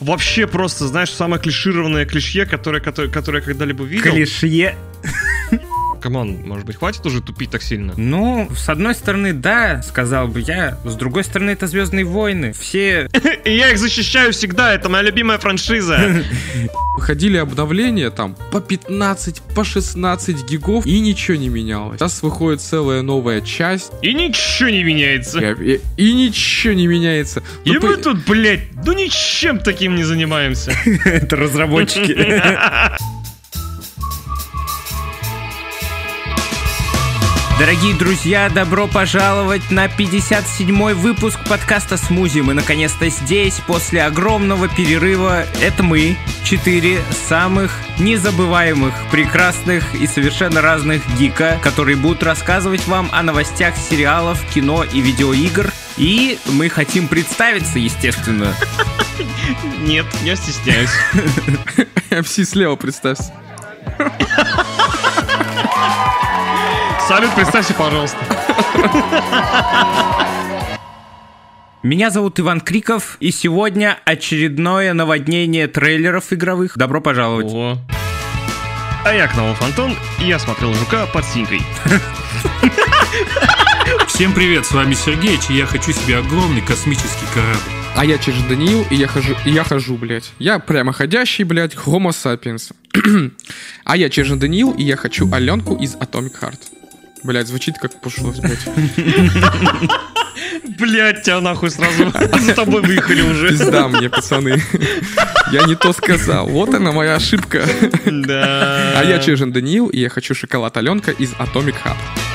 Вообще просто, знаешь, самое клишированное клишье, которое, которое, которое я когда-либо видел. Клишье. Come on, может быть, хватит уже тупить так сильно? Ну, с одной стороны, да, сказал бы я. С другой стороны, это Звездные войны. Все... И я их защищаю всегда, это моя любимая франшиза. Выходили обновления там по 15, по 16 гигов, и ничего не менялось. Сейчас выходит целая новая часть, И ничего не меняется. и, и- и ничего не меняется. И Ну, мы по- тут, блядь, ну ничем таким не занимаемся. Это разработчики. Дорогие друзья, добро пожаловать на 57-й выпуск подкаста «Смузи». Мы наконец-то здесь, после огромного перерыва. Это мы, четыре самых незабываемых, прекрасных и совершенно разных гика, которые будут рассказывать вам о новостях сериалов, кино и видеоигр. И мы хотим представиться, естественно. Нет, я стесняюсь. MC слева, представься. Салют, представься, пожалуйста. Меня зовут Иван Криков, и сегодня очередное наводнение трейлеров игровых. Добро пожаловать. О. А я Кнолов Антон, и я смотрел «Жука» под синькой. Всем привет, с вами Сергеич, и я хочу себе огромный космический корабль. А я Чиж Даниил, и я хожу, и я хожу, блядь. Я прямоходящий, блядь, homo sapiens. а я Чиж Даниил, и я хочу Аленку из Atomic Heart. Блядь, звучит как пошлость, блядь. Блять, тебя нахуй сразу за тобой выехали уже. Пизда мне, пацаны. Я не то сказал. Вот она моя ошибка. Да. А я Чижин Даниил, и я хочу шоколад Аленка из Atomic Heart.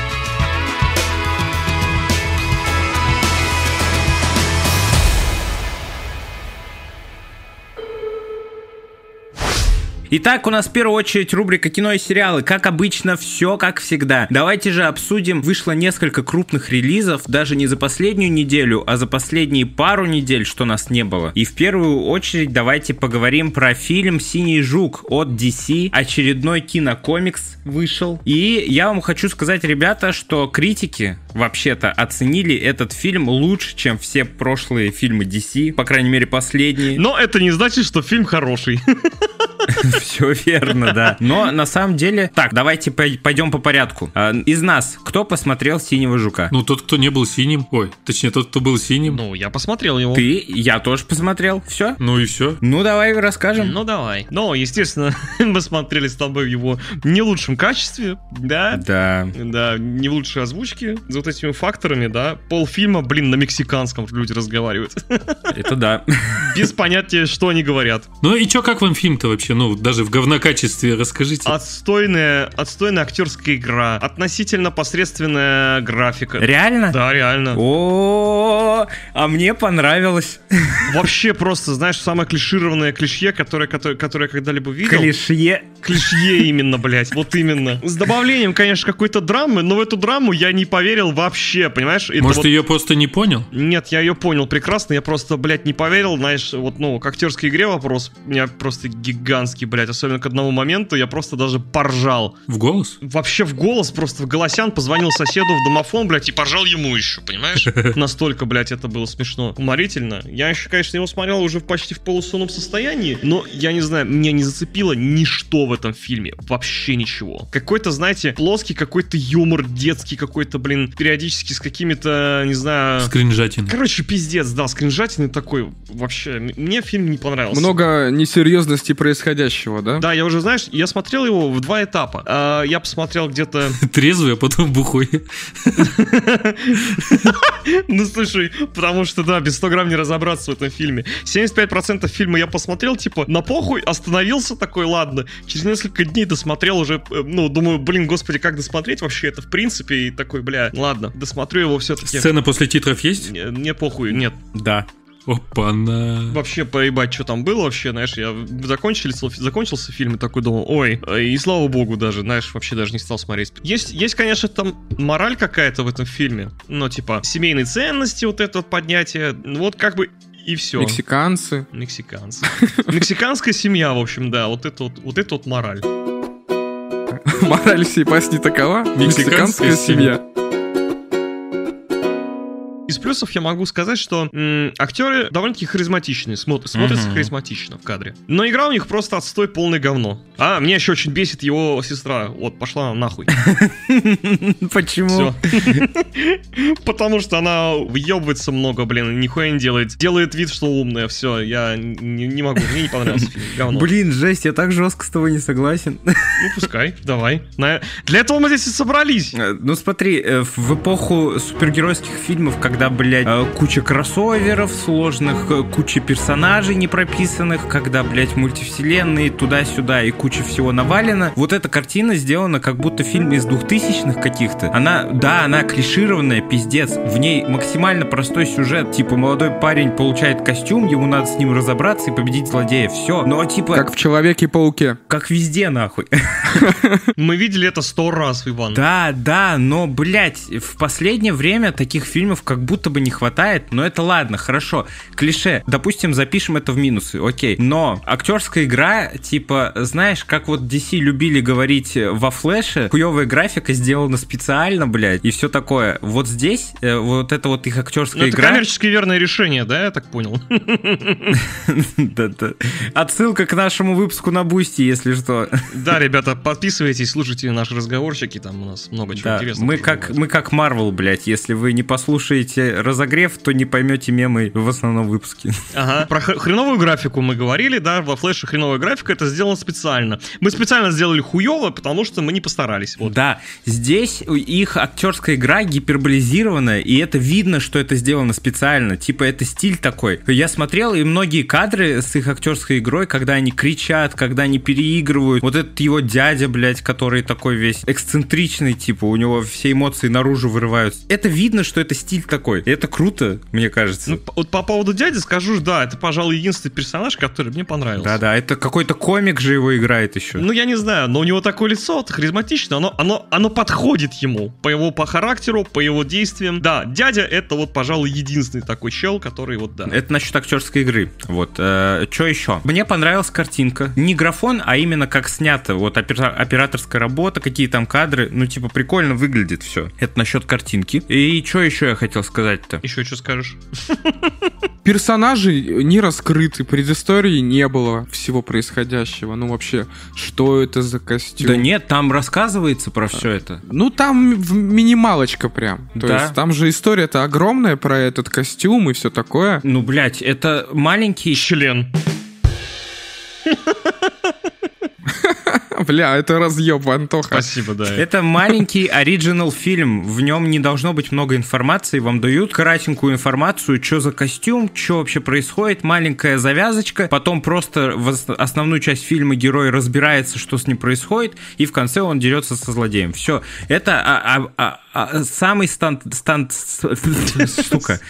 Итак, у нас в первую очередь рубрика кино и сериалы. Как обычно, все как всегда. Давайте же обсудим. Вышло несколько крупных релизов, даже не за последнюю неделю, а за последние пару недель, что нас не было. И в первую очередь давайте поговорим про фильм «Синий жук» от DC. Очередной кинокомикс вышел. И я вам хочу сказать, ребята, что критики вообще-то оценили этот фильм лучше, чем все прошлые фильмы DC, по крайней мере последние. Но это не значит, что фильм хороший. Все верно, да. Но на самом деле... Так, давайте пой- пойдем по порядку. А, Из нас, кто посмотрел «Синего жука»? Ну, тот, кто не был синим, ой, точнее, тот, кто был синим, ну, Ну, я посмотрел его. Ты, я тоже посмотрел. Все? и все. Ну, давай расскажем. Ну, давай. Но, естественно, мы смотрели с тобой в его не лучшем качестве, да? Да. Да, не в лучшей озвучке, за вот этими факторами, да. Полфильма, блин, на мексиканском люди разговаривают. Это да. Без понятия, что они говорят. Ну и чё, как вам фильм-то вообще? Ну, даже в говнокачестве расскажите. Отстойная, отстойная актерская игра, относительно посредственная графика. Реально? Да, реально. О, а мне понравилось. Вообще просто, знаешь, самое клишированное клишье, которое, которое, которое я когда-либо видел. Клишье. Клишье именно, блядь, вот именно. С добавлением, конечно, какой-то драмы, но в эту драму я не поверил вообще, понимаешь? Это Может, вот- ты ее просто не понял? Нет, я ее понял прекрасно, я просто, блядь, не поверил, знаешь, вот, ну, к актерской игре вопрос у меня просто гигантский, блядь, особенно к одному моменту я просто даже поржал. В голос? Вообще в голос, просто в голосян позвонил соседу в домофон, блядь, и поржал ему еще, понимаешь? Настолько, блядь, это было смешно. Уморительно. Я еще, конечно, его смотрел уже почти в полусонном состоянии, но, я не знаю, меня не зацепило ничто в этом фильме. Вообще ничего. Какой-то, знаете, плоский какой-то юмор, детский какой-то, блин, периодически с какими-то, не знаю... Скринжатин. Короче, пиздец, да, скринжатины такой. Вообще, мне фильм не понравился. Много несерьезности происходящего, да? Да, я уже, знаешь, я смотрел его в два этапа. А, я посмотрел где-то... Трезвый, а потом бухой. Ну, слушай, потому что, да, без 100 грамм не разобраться в этом фильме. 75% фильма я посмотрел, типа, на похуй, остановился такой, ладно. Через несколько дней досмотрел уже, э, ну, думаю, блин, господи, как досмотреть вообще это, в принципе, и такой, бля, ладно, досмотрю его все-таки. Сцена после титров есть? Не, не похуй, нет. Да. Опа-на. Вообще поебать, что там было вообще, знаешь, я закончился, закончился фильм и такой думал, ой, э, и слава богу даже, знаешь, вообще даже не стал смотреть. Есть, есть, конечно, там мораль какая-то в этом фильме, но типа семейные ценности, вот это вот поднятие, ну, вот как бы и все. Мексиканцы. Мексиканцы. Мексиканская семья, в общем, да, вот это вот, вот это вот мораль. Мораль всей басни такова. Мексиканская Мексиканская семья. Из плюсов я могу сказать, что м, актеры довольно-таки харизматичные, смотр- смотрятся Мгм. харизматично в кадре. Но игра у них просто отстой полный говно. А, меня еще очень бесит его сестра. Вот, пошла нахуй. Почему? Потому что она въебывается много, блин, нихуя не делает. Делает вид, что умная. Все, я не, могу. Мне не понравился фильм. Говно. Блин, жесть, я так жестко с тобой не согласен. Ну, пускай, давай. Для этого мы здесь и собрались. Э, Ну смотри, э, в эпоху супергеройских фильмов, когда, блядь, э, куча кроссоверов сложных, э, куча персонажей не прописанных, когда, блядь, мультивселенные туда-сюда и куча всего навалено, вот эта картина сделана как будто фильм из двухтысячных каких-то. Она, да, она клишированная, пиздец. В ней максимально простой сюжет. Типа, молодой парень получает костюм, ему надо с ним разобраться и победить злодея. Все. Но, типа, Как в Человеке-пауке. как везде, нахуй. Мы видели это сто раз, Иван. Да, да, но, блядь, в последнее время таких фильмов как будто бы не хватает, но это ладно, хорошо. Клише, допустим, запишем это в минусы, окей. Но актерская игра, типа, знаешь, как вот DC любили говорить во флеше, хуевая графика сделана специально, блядь, и все такое. Вот здесь, э, вот это вот их актерская Ну, это игра... коммерчески верное решение, да, я так понял? Отсылка к нашему выпуску на Бусти, если что. Да, ребята, подписывайтесь, слушайте наши разговорчики, там у нас много чего интересного. мы как, мы как Марвел, блядь. Если вы не послушаете разогрев, то не поймете мемы в основном выпуске. Ага. Про хр- хреновую графику мы говорили, да, во флеше хреновая графика, это сделано специально. Мы специально сделали хуево, потому что мы не постарались. Вот. Да, здесь их актерская игра гиперболизированная, и это видно, что это сделано специально. Типа это стиль такой. Я смотрел, и многие кадры с их актерской игрой, когда они кричат, когда они переигрывают. Вот этот его дядя, блядь, который такой весь эксцентричный, типа, у него все эмоции наружу вырываются. Это видно, что это стиль такой. И это круто, мне кажется. Ну, вот по поводу дяди скажу, да, это, пожалуй, единственный персонаж, который мне понравился. Да-да, это какой-то комик же его играет еще. Ну, я не знаю, но у него такое лицо вот, харизматичное, оно, оно, оно подходит ему по его по характеру, по его действиям. Да, дядя это вот, пожалуй, единственный такой чел, который вот, да. Это насчет актерской игры. Вот. что еще? Мне понравилась картинка. Не графон, а именно как снято. Вот опера- операторская работа, какие там кадры. Ну, типа, прикольно выглядит все. Это насчет картинки. И что еще я хотел сказать-то? Еще что скажешь? Персонажи не раскрыты, предыстории не было всего происходящего. Ну вообще, что это за костюм? Да нет, там рассказывается про все это. Ну там минималочка прям. То Да. есть там же история-то огромная про этот костюм и все такое. Ну, блядь, это маленький... Член. Бля, это разъеб, Антоха. Спасибо, да. Это маленький оригинал фильм. В нем не должно быть много информации. Вам дают кратенькую информацию, что за костюм, что вообще происходит, маленькая завязочка. Потом просто в ос- основную часть фильма герой разбирается, что с ним происходит, и в конце он дерется со злодеем. Все. Это а, а, а, а, самый стан... стан- Сука.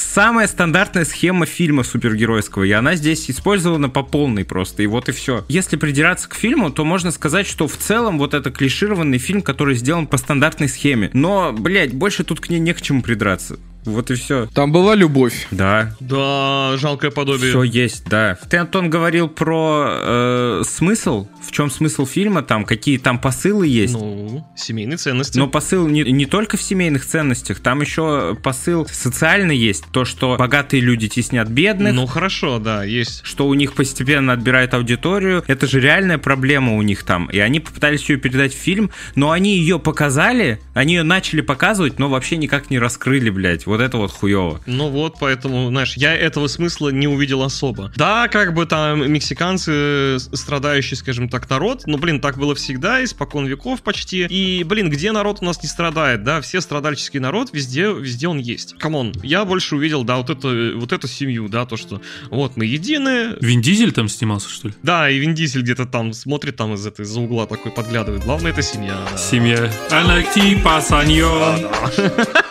Самая стандартная схема фильма супергеройского, и она здесь использована по полной просто, и вот и все. Если придираться к фильму, то можно сказать, что в целом вот это клишированный фильм, который сделан по стандартной схеме. Но, блядь, больше тут к ней не к чему придраться. Вот и все. Там была любовь. Да, Да, жалкое подобие. все есть, да. Ты, Антон, говорил про э, смысл, в чем смысл фильма, там, какие там посылы есть. Ну, семейные ценности. Но посыл не, не только в семейных ценностях, там еще посыл социальный есть. То, что богатые люди теснят бедных, Ну, хорошо, да, есть. что у них постепенно отбирает аудиторию. Это же реальная проблема у них там. И они попытались ее передать в фильм, но они ее показали, они ее начали показывать, но вообще никак не раскрыли, блядь. Вот это вот хуево. Ну вот, поэтому, знаешь, я этого смысла не увидел особо. Да, как бы там мексиканцы, с- страдающий, скажем так, народ, но, блин, так было всегда, испокон веков почти. И, блин, где народ у нас не страдает, да? Все страдальческий народ, везде, везде он есть. Come on, я больше увидел, да, вот, это, вот эту семью, да, то, что вот мы едины, Вин Дизель там снимался, что ли? да, и Вин Дизель где-то там смотрит, там из этой, из-за угла такой подглядывает. Главное, это семья. да. Семья. Анакти Пасаньон.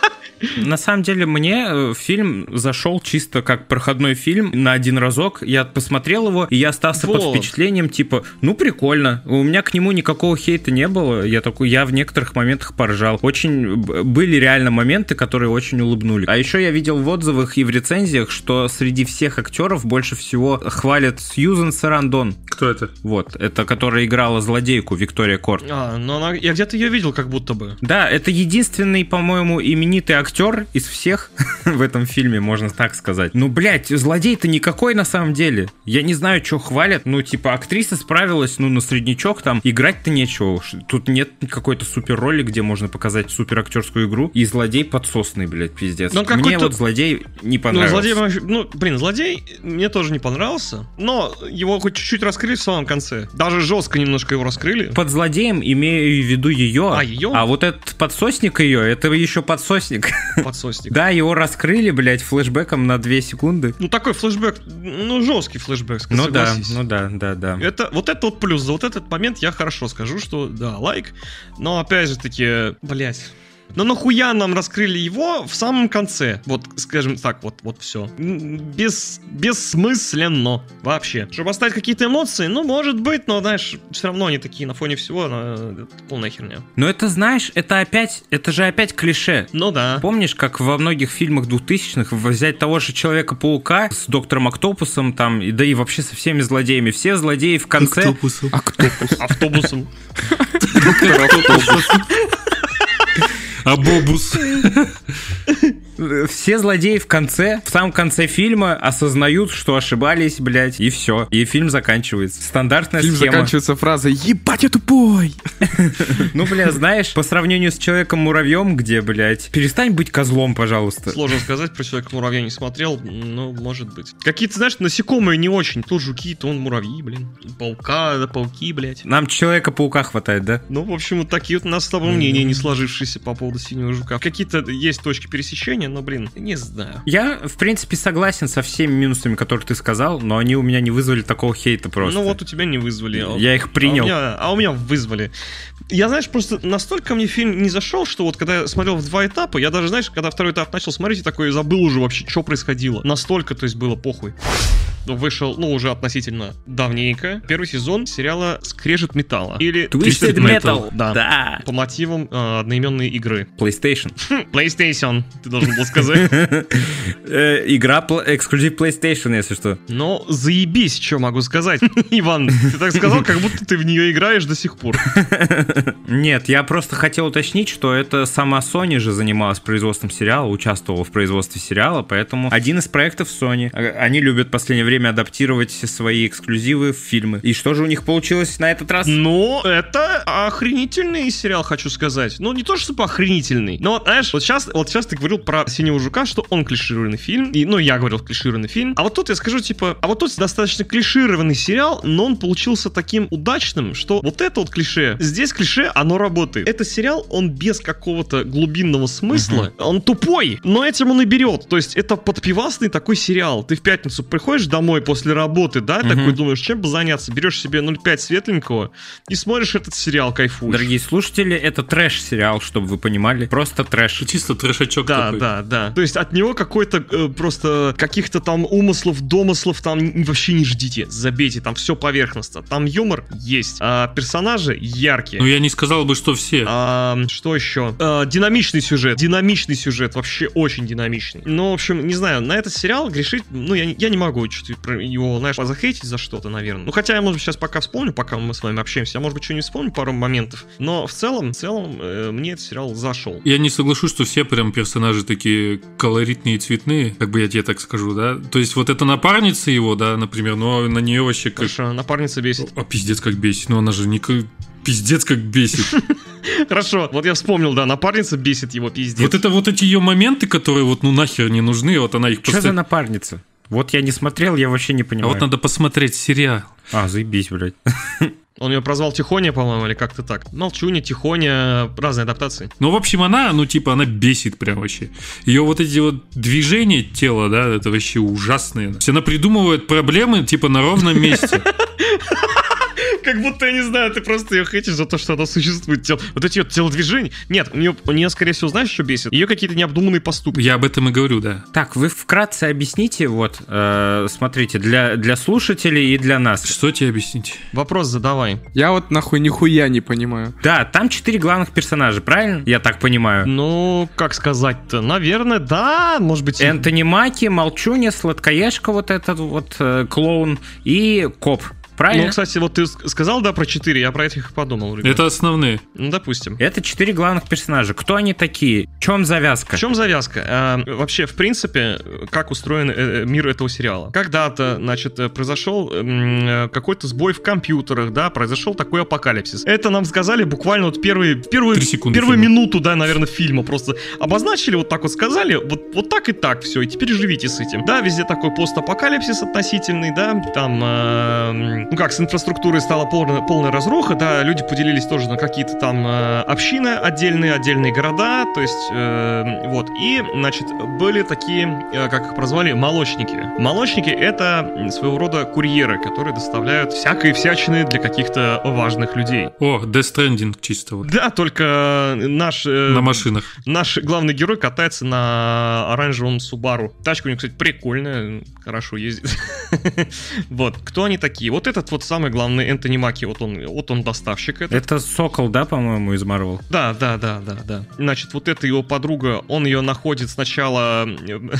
На самом деле мне э, фильм зашел чисто как проходной фильм на один разок. Я посмотрел его, и я остался под Вот. впечатлением, типа, ну прикольно. У меня к нему никакого хейта не было. Я такой, я в некоторых моментах поржал. Очень были реально моменты, которые очень улыбнули. А еще я видел в отзывах и в рецензиях, что среди всех актеров больше всего хвалят Сьюзен Сарандон. Кто это? Вот, это которая играла злодейку Виктория Корт. А, ну она, я где-то ее видел, как будто бы. Да, это единственный, по-моему, именитый актер актер из всех в этом фильме, можно так сказать. Ну, блядь, злодей-то никакой на самом деле. Я не знаю, что хвалят. Ну, типа, актриса справилась, ну, на среднячок там. Играть-то нечего. Тут нет какой-то супер роли, где можно показать супер актерскую игру. И злодей подсосный, блядь, пиздец. Ну, он Мне вот злодей не Ну, понравился. злодей, вообще- ну, блин, злодей мне тоже не понравился, но его хоть чуть-чуть раскрыли в самом конце. Даже жестко немножко его раскрыли. Под злодеем имею в виду ее. А, её? А вот этот подсосник ее, это еще подсосник. Подсосник. Да, его раскрыли, блядь, флешбеком на 2 секунды. Ну, такой флешбэк, ну, жесткий флешбэк, Ну да, ну да, да, да. Это, вот это вот плюс. За вот этот момент я хорошо скажу, что да, лайк. Но опять же таки, блять. Но нахуя нам раскрыли его в самом конце? Вот, скажем так, вот, вот все. Без, бессмысленно вообще. Чтобы оставить какие-то эмоции, ну, может быть, но, знаешь, все равно они такие на фоне всего, но это полная херня. Но это, знаешь, это опять, это же опять клише. Ну да. Помнишь, как во многих фильмах 2000-х взять того же Человека-паука с доктором Октопусом там, и да и вообще со всеми злодеями. Все злодеи в конце... Октопусом. Кто? Автобусом. А Abobos. Все злодеи в конце, в самом конце фильма осознают, что ошибались, блядь, и все. И фильм заканчивается. Стандартная Фильм схема. заканчивается фразой «Ебать, я тупой!» Ну, бля, знаешь, по сравнению с Человеком-муравьем, где, блядь, перестань быть козлом, пожалуйста. Сложно сказать, про человека муравья не смотрел, но может быть. Какие-то, знаешь, насекомые не очень. То жуки, то он муравьи, блин. Паука, да пауки, блядь. Нам Человека-паука хватает, да? Ну, в общем, вот такие вот у нас с тобой мнения не сложившиеся по поводу синего жука. Какие-то есть точки пересечения, но, блин, не знаю. Я, в принципе, согласен со всеми минусами, которые ты сказал, но они у меня не вызвали такого хейта просто. Ну вот у тебя не вызвали. а- Я их принял. А у, меня, а у меня вызвали. Я, знаешь, просто настолько мне фильм не зашел, что вот когда я смотрел в два этапа, я даже, знаешь, когда второй этап начал смотреть, я такой забыл уже вообще, что происходило. Настолько, то есть, было похуй. Вышел, ну, уже относительно давненько, первый сезон сериала «Скрежет металла». Или Twisted Metal. Да. Да. По мотивам э, одноименной игры. PlayStation. PlayStation, ты должен был сказать. Э, Игра эксклюзив PlayStation, если что. Но заебись, что могу сказать. Иван, ты так сказал, как будто ты в нее играешь до сих пор. Нет, я просто хотел уточнить, что это сама Sony же занималась производством сериала, участвовала в производстве сериала, поэтому один из проектов Sony. А- Они любят в последнее время адаптировать свои эксклюзивы в фильмы. И что же у них получилось на этот раз? Ну, это охренительный сериал, хочу сказать. Ну, не то, чтобы охренительный, но, вот, знаешь, вот сейчас, вот сейчас ты говорил про «Синего жука», что он клишированный фильм, и, ну, я говорил клишированный фильм, а вот тут я скажу, типа, а вот тут достаточно клишированный сериал, но он получился таким удачным, что вот это вот клише, здесь клише, оно работает. Это сериал, он без какого-то глубинного смысла, он тупой, но этим он и берет, то есть это подпивасный такой сериал. Ты в пятницу приходишь домой после работы, да, такой думаешь, чем бы заняться, берешь себе 0,5 светленького и смотришь этот сериал, кайфуешь. Дорогие слушатели, это трэш-сериал, чтобы вы понимали. Просто трэш. Чисто трешачок Да, такой. да, да. То есть от него какой-то э, просто каких-то там умыслов, домыслов там вообще не ждите. Забейте, там все поверхностно. Там юмор есть. А персонажи яркие. Ну, я не сказал бы, что все. А, что еще? А, динамичный сюжет. Динамичный сюжет. Вообще очень динамичный. Ну, в общем, не знаю, на этот сериал грешить, ну, я, я не могу что-то его, знаешь, захейтить за что-то, наверное. Ну, хотя я, может быть, сейчас пока вспомню, пока мы с вами общаемся, я, может быть, что-нибудь вспомню, пару моментов. Но в целом, в целом, э, мне этот сериал зашел. Я не соглашусь, что все прям персонажи такие колоритные и цветные, как бы я тебе так скажу, да. То есть вот эта напарница его, да, например, но на нее вообще как... Хорошо, напарница бесит. А пиздец как бесит, но она же не... Пиздец как бесит. Хорошо, вот я вспомнил, да, напарница бесит его пиздец. Вот это вот эти ее моменты, которые вот ну нахер не нужны, вот она их Что за напарница? Вот я не смотрел, я вообще не А понимаю. вот надо посмотреть сериал. А, заебись, блядь. Он ее прозвал Тихоня, по-моему, или как-то так. Молчуня, Тихоня, разные адаптации. Ну, в общем, она, ну, типа, она бесит прям вообще. Ее вот эти вот движения тела, да, это вообще ужасные. То она придумывает проблемы, типа, на ровном месте. Как будто, я не знаю, ты просто ее хейтишь за то, что она существует. Тел- Вот эти вот телодвижения. Нет, у нее, у нее, скорее всего, знаешь, что бесит? Ее какие-то необдуманные поступки. Я об этом и говорю, да. Так, вы вкратце объясните, вот, э, смотрите, для, для слушателей и для нас. Что тебе объяснить? Вопрос задавай. Я вот нахуй нихуя не понимаю. Да, там четыре главных персонажа, правильно? Я так понимаю. Ну, как сказать-то? Наверное, да, может быть... Энтони Маки, Молчуня, Сладкоежка, вот этот вот э, клоун и коп. Правильно? Ну, кстати, вот ты сказал, да, про 4, я про этих подумал, ребят. Это основные. Ну, допустим. Это четыре главных персонажа. Кто они такие? В чем завязка? В чем завязка? А, вообще, в принципе, как устроен э, мир этого сериала? Когда-то, значит, э, произошел м, э, какой-то сбой в компьютерах, да, произошел такой апокалипсис. Это нам сказали буквально вот первые, секунды первую фильма. минуту, да, наверное, фильма. Просто обозначили, вот так вот сказали, вот, вот так и так все, и теперь живите с этим. Да, везде такой постапокалипсис относительный, да, там, э, ну как, с инфраструктурой стала полная, полная разруха, да, люди поделились тоже на какие-то там э, общины отдельные, отдельные города, то есть, э, вот, и, значит, были такие, э, как их прозвали, молочники. Молочники — это своего рода курьеры, которые доставляют всякие всячины для каких-то важных людей. О, Death Stranding чисто вот. Да, только наш... э, На машинах. Наш главный герой катается на оранжевом Субару. Тачка у него, кстати, прикольная, хорошо ездит. Вот, кто они такие? Вот этот вот самый главный Энтони Маки, вот он, вот он доставщик этот. Это Сокол, да, по-моему, из Марвел? Да, да, да, да, да. Значит, вот эта его подруга, он ее находит сначала,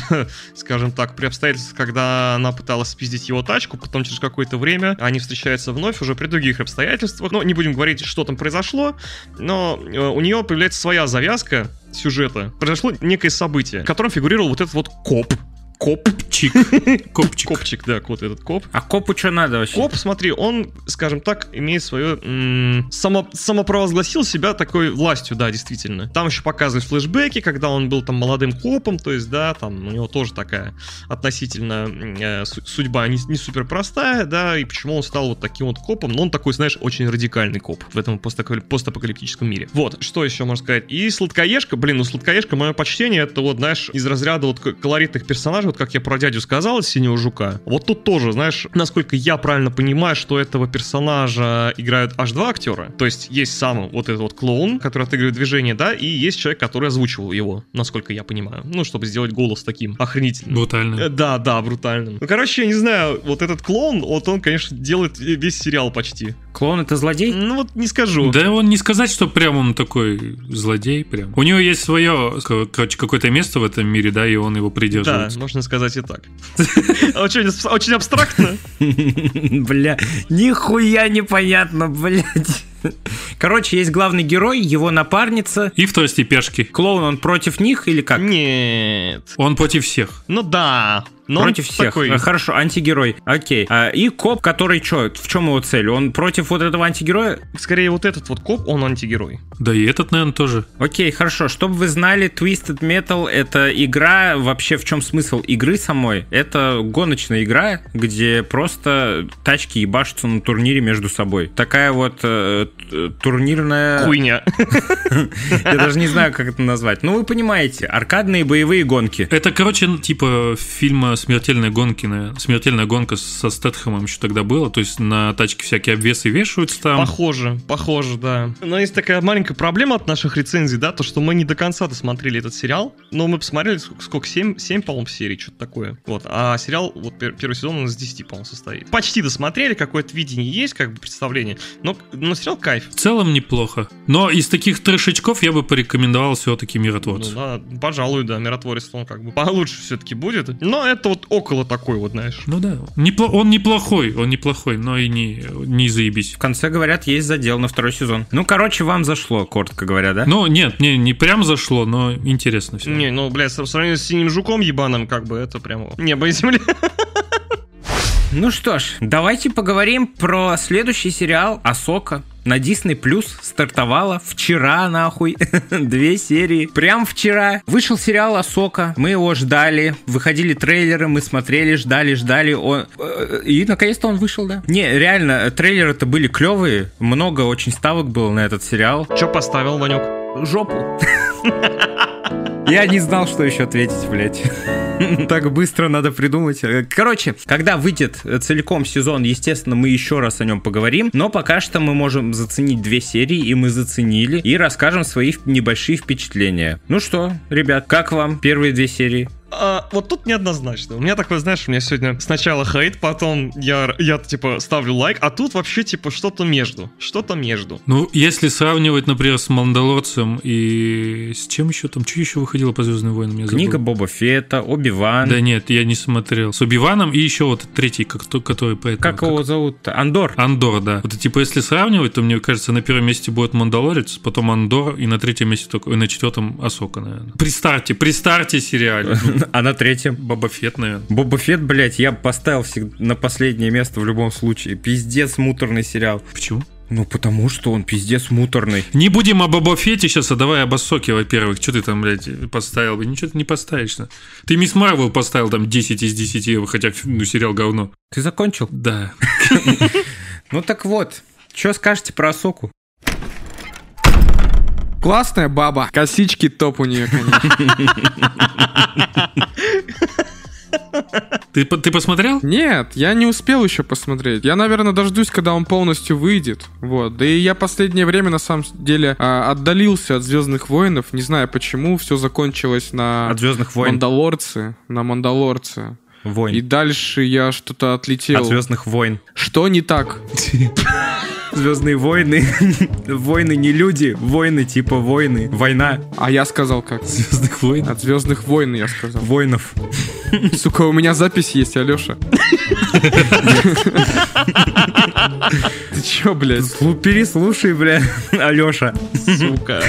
скажем так, при обстоятельствах, когда она пыталась спиздить его тачку, потом через какое-то время они встречаются вновь уже при других обстоятельствах. Но не будем говорить, что там произошло, но э, у нее появляется своя завязка сюжета. Произошло некое событие, в котором фигурировал вот этот вот коп. Коп. Чик. Копчик. Копчик, да, вот этот коп. А копу что надо вообще? Коп, смотри, он, скажем так, имеет свое... м, само, самопровозгласил себя такой властью, да, действительно. Там еще показывают флешбеки, когда он был там молодым копом, то есть, да, там у него тоже такая относительно э, су- судьба не, не супер простая, да, и почему он стал вот таким вот копом, но он такой, знаешь, очень радикальный коп в этом постапокали- постапокалиптическом мире. Вот, что еще можно сказать? И сладкоежка, блин, ну сладкоежка, мое почтение, это вот, знаешь, из разряда вот колоритных персонажей, вот как я про дядю сказал, синего жука. Вот тут тоже, знаешь, насколько я правильно понимаю, что этого персонажа играют аж два актера. То есть есть сам вот этот вот клоун, который отыгрывает движение, да, и есть человек, который озвучивал его, насколько я понимаю. Ну, чтобы сделать голос таким охренительным. Брутально. Э, Да, да, брутальным. Ну, короче, я не знаю, вот этот клоун, вот он, конечно, делает весь сериал почти. Клоун это злодей? Ну, вот не скажу. Да он не сказать, что прям он такой злодей прям. У него есть свое, короче, какое-то место в этом мире, да, и он его Да, придерживается. можно сказать и так. Очень очень абстрактно. Бля, нихуя непонятно, блядь. Короче, есть главный герой, его напарница. И второстепешки. Клоун, он против них или как? Нет. Он против всех. Ну да. Но он против всех. такой- А, Хорошо, антигерой. Окей. А, и коп, который что? В чем его цель? Он против вот этого антигероя? Скорее, вот этот вот коп, он антигерой. Да и этот, наверное, тоже. Окей, хорошо. Чтобы вы знали, Twisted Metal это игра. Вообще, в чем смысл игры самой? Это гоночная игра, где просто тачки ебашутся на турнире между собой. Такая вот э, турнирная... Хуйня. Я даже не знаю, как это назвать. Ну, вы понимаете, аркадные боевые гонки. Это, короче, ну, типа фильма «Смертельная гонка», наверное. «Смертельная гонка» со Стэтхэмом еще тогда было. То есть на тачке всякие обвесы вешаются там. Похоже, похоже, да. Но есть такая маленькая проблема от наших рецензий, да, то, что мы не до конца досмотрели этот сериал, но мы посмотрели, ск- сколько, 7, 7 по-моему, серий, что-то такое. Вот, а сериал, вот пер- первый сезон, он из 10, по-моему, состоит. Почти досмотрели, какое-то видение есть, как бы представление, но, но сериал кайф. В целом неплохо. Но из таких трешечков я бы порекомендовал все-таки Ну «Миротворцев». да, пожалуй, да, миротворец он как бы получше все-таки будет. Но это вот около такой вот, знаешь. Ну да. Непло- Он неплохой, он неплохой, но и не, не заебись. В конце, говорят, есть задел на второй сезон. Ну, короче, вам зашло, коротко говоря, да? Ну, нет, не, не прям зашло, но интересно все. Не, ну, блядь, в сравнении с синим жуком ебаным, как бы, это прямо небо и земля. Ну что ж, давайте поговорим про следующий сериал «Асока». На Disney Plus стартовала вчера, нахуй, две серии. Прям вчера вышел сериал «Асока». Мы его ждали, выходили трейлеры, мы смотрели, ждали, ждали. Он... э, И наконец-то он вышел, да? Не, реально, трейлеры-то были клевые. Много очень ставок было на этот сериал. Че поставил, Ванек? Жопу. Я не знал, что еще ответить, блядь. Так быстро надо придумать. Короче, когда выйдет целиком сезон, естественно, мы еще раз о нем поговорим. Но пока что мы можем заценить две серии, и мы заценили, и расскажем свои небольшие впечатления. Ну что, ребят, как вам первые две серии? А, вот тут неоднозначно. У меня такое, знаешь, у меня сегодня сначала хейт, потом я, я типа ставлю лайк, а тут вообще типа что-то между. Что-то между. Ну, если сравнивать, например, с Мандалорцем и с чем еще там, что еще выходило по Звездным войнам? Я Книга забыл. Боба Фетта, Оби-Ван. Да нет, я не смотрел. С Убиваном и еще вот третий, как, то- который по этому, Как его зовут-то? Андор. Андор, да. Вот типа, если сравнивать, то мне кажется, на первом месте будет Мандалорец, потом Андор, и на третьем месте только, и на четвертом Асока, наверное. При старте, при старте сериале. А на третьем? Боба Фетт, наверное. Боба Фетт, блядь, я поставил на последнее место в любом случае. Пиздец муторный сериал. Почему? Ну, потому что он пиздец муторный. Не будем об Боба Фетте сейчас, а давай об Асоке, во-первых. Что ты там, блядь, поставил? Ничего ты не поставишь. да. Ты Мисс Марвел поставил там 10 из 10, хотя ну, сериал говно. Ты закончил? Да. Ну так вот, что скажете про Асоку? Классная баба. Косички топ у нее, конечно. Ты, ты посмотрел? Нет, я не успел еще посмотреть. Я, наверное, дождусь, когда он полностью выйдет. Вот. Да и я последнее время, на самом деле, а, отдалился от Звездных воинов. Не знаю почему. Все закончилось на От Звездных войн. Мандалорце. На Мандалорце. И Войн. дальше я что-то отлетел. От Звездных войн. Что не так? Звездные войны. Войны не люди, войны типа войны. Война А я сказал как? Звездных войн. От Звездных войн я сказал. воинов. Сука, у меня запись есть, Алеша. Ты чё, блядь? Слу- Переслушай, бля, Алеша. Сука.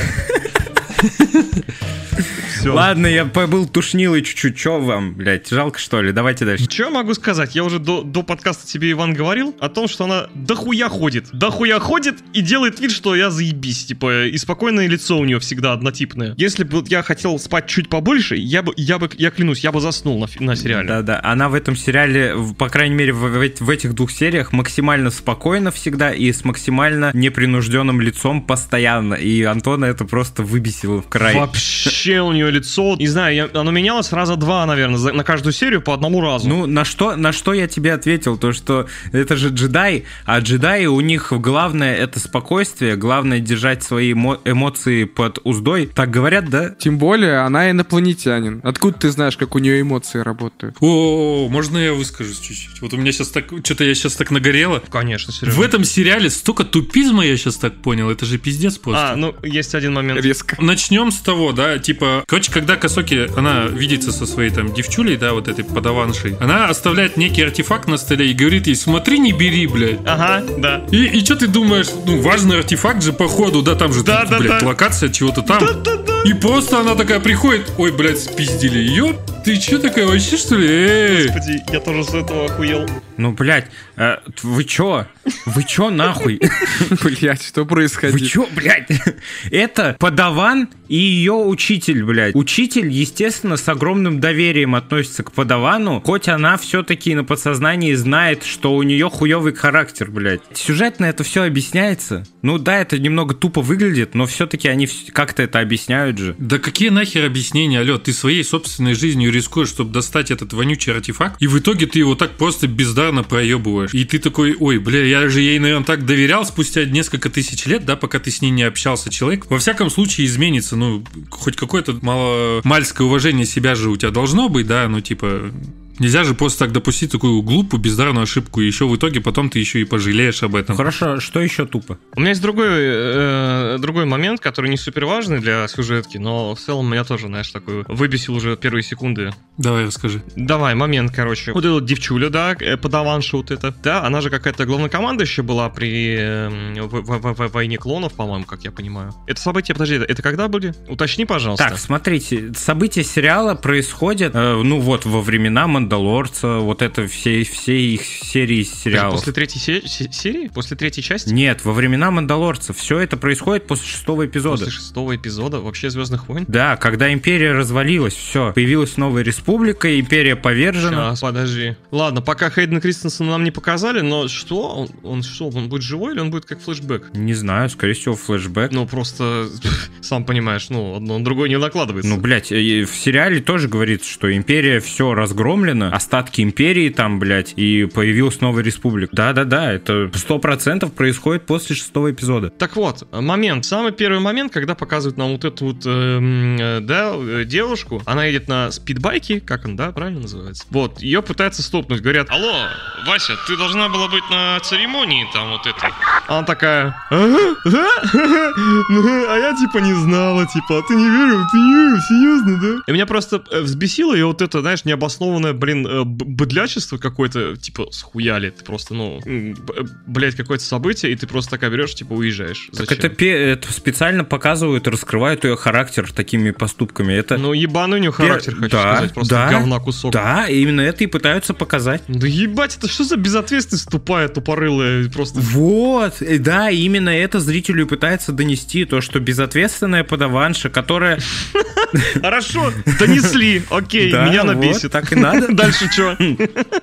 Все. Ладно, я побыл тушнилой чуть-чуть. Чё вам, блядь, жалко что ли? Давайте дальше. Что я могу сказать? Я уже до, до подкаста тебе, Иван, говорил о том, что она дохуя ходит. Дохуя ходит и делает вид, что я заебись. Типа, и спокойное лицо у нее всегда однотипное. Если бы я хотел спать чуть побольше, я бы, я бы, я клянусь, я бы заснул на, на сериале. Да-да, она в этом сериале, по крайней мере, в, в в этих двух сериях максимально спокойно всегда и с максимально непринужденным лицом постоянно. И Антона это просто выбесило в край. Вообще у нее лицо, не знаю, я- оно менялось раза два, наверное, за- на каждую серию по одному разу. Ну, на что, на что я тебе ответил? То, что это же джедай, а джедаи у них главное это спокойствие, главное держать свои эмо- эмоции под уздой. Так говорят, да? Тем более, она инопланетянин. Откуда ты знаешь, как у нее эмоции работают? О, можно я выскажусь чуть-чуть? Вот у меня сейчас так, что-то я сейчас так нагорело. Конечно, Сережа. В этом сериале столько тупизма, я сейчас так понял, это же пиздец просто. А, ну, есть один момент. Резко. Начнем с того, да, типа, короче, когда Косоки, она видится со своей там девчулей, да, вот этой подаваншей, она оставляет некий артефакт на столе и говорит ей, смотри, не бери, блядь. Ага, да. И, и что ты думаешь, ну, важный артефакт же, походу, да, там же, Да, да, блядь, да. локация чего-то там. И просто она такая приходит, ой, блядь, спиздили ее. Ты что такая вообще, что ли? Эй! Господи, я тоже с этого охуел. Ну, блядь, э, вы чё? Вы чё нахуй? Блять, что Вы происходит? чё, блядь? Это подаван и ее учитель, блядь. Учитель, естественно, с огромным доверием относится к подавану, хоть она все-таки на подсознании знает, что у нее хуевый характер, блядь. Сюжетно это все объясняется. Ну да, это немного тупо выглядит, но все-таки они как-то это объясняют же. Да какие нахер объяснения, алё, ты своей собственной жизнью рискуешь, чтобы достать этот вонючий артефакт, и в итоге ты его так просто бездарно проебываешь. И ты такой, ой, бля, я же ей, наверное, так доверял спустя несколько тысяч лет, да, пока ты с ней не общался. Человек во всяком случае изменится, ну, хоть какое-то мало мальское уважение себя же у тебя должно быть, да, ну, типа, Нельзя же просто так допустить такую глупую, бездарную ошибку, и еще в итоге потом ты еще и пожалеешь об этом. Хорошо, что еще тупо? У меня есть другой, э, другой момент, который не супер важный для сюжетки, но в целом меня тоже, знаешь, такой выбесил уже первые секунды. Давай расскажи. Давай, момент, короче. Вот эта девчуля, да, э, подаванша вот эта. Да, она же какая-то главнокомандующая была при э, в- в- в- в- войне клонов, по-моему, как я понимаю. Это события, подожди, это- это когда были? Уточни, пожалуйста. Так, смотрите, события сериала происходят, э, ну вот, во времена Мандалорца, вот это все, все их серии сериалов. После третьей се- се- серии? После третьей части? Нет, во времена Мандалорца. Все это происходит после шестого эпизода. После шестого эпизода вообще Звездных войн? Да, когда империя развалилась, все, появилась новая республика, империя повержена. Сейчас, подожди. Ладно, пока Хейдена Кристенсена нам не показали, но что? Он, он что, он будет живой или он будет как флешбэк? Не знаю, скорее всего, флешбэк. Ну, просто, сам понимаешь, ну, одно на другое не накладывается. Ну, блядь, э, в сериале тоже говорится, что империя все разгромлена, именно остатки империи там, блядь, и появилась новая республика. Да-да-да, это сто процентов происходит после шестого эпизода. Так вот, момент. Самый первый момент, когда показывают нам вот эту вот, эм, э, да, э, девушку. Она едет на спидбайке, как он, да, правильно называется? Вот, ее пытаются стопнуть. Говорят, алло, Вася, ты должна была быть на церемонии там вот этой. Она такая? А я типа не знала, типа, а ты не верил, ты не верил, серьезно, да? И меня просто э, взбесило ее вот это, знаешь, необоснованное, блин, э, быдлячество какое-то, типа, схуяли. Ты просто, ну, б- блядь, какое-то событие, и ты просто такая берешь, типа, уезжаешь. Так Зачем? это, пе- это специально показывают и раскрывают ее характер такими поступками. Это Ну, ебаный у него характер, хочу да, сказать, просто да, говна кусок. Да, именно это и пытаются показать. Да ебать, это что за безответственность тупая, тупорылая, просто... Вот, э, да, именно это зрителю пытается донести, то, что безответственная подаванша, которая... Хорошо, донесли, окей, меня набесит. так и надо. Дальше что?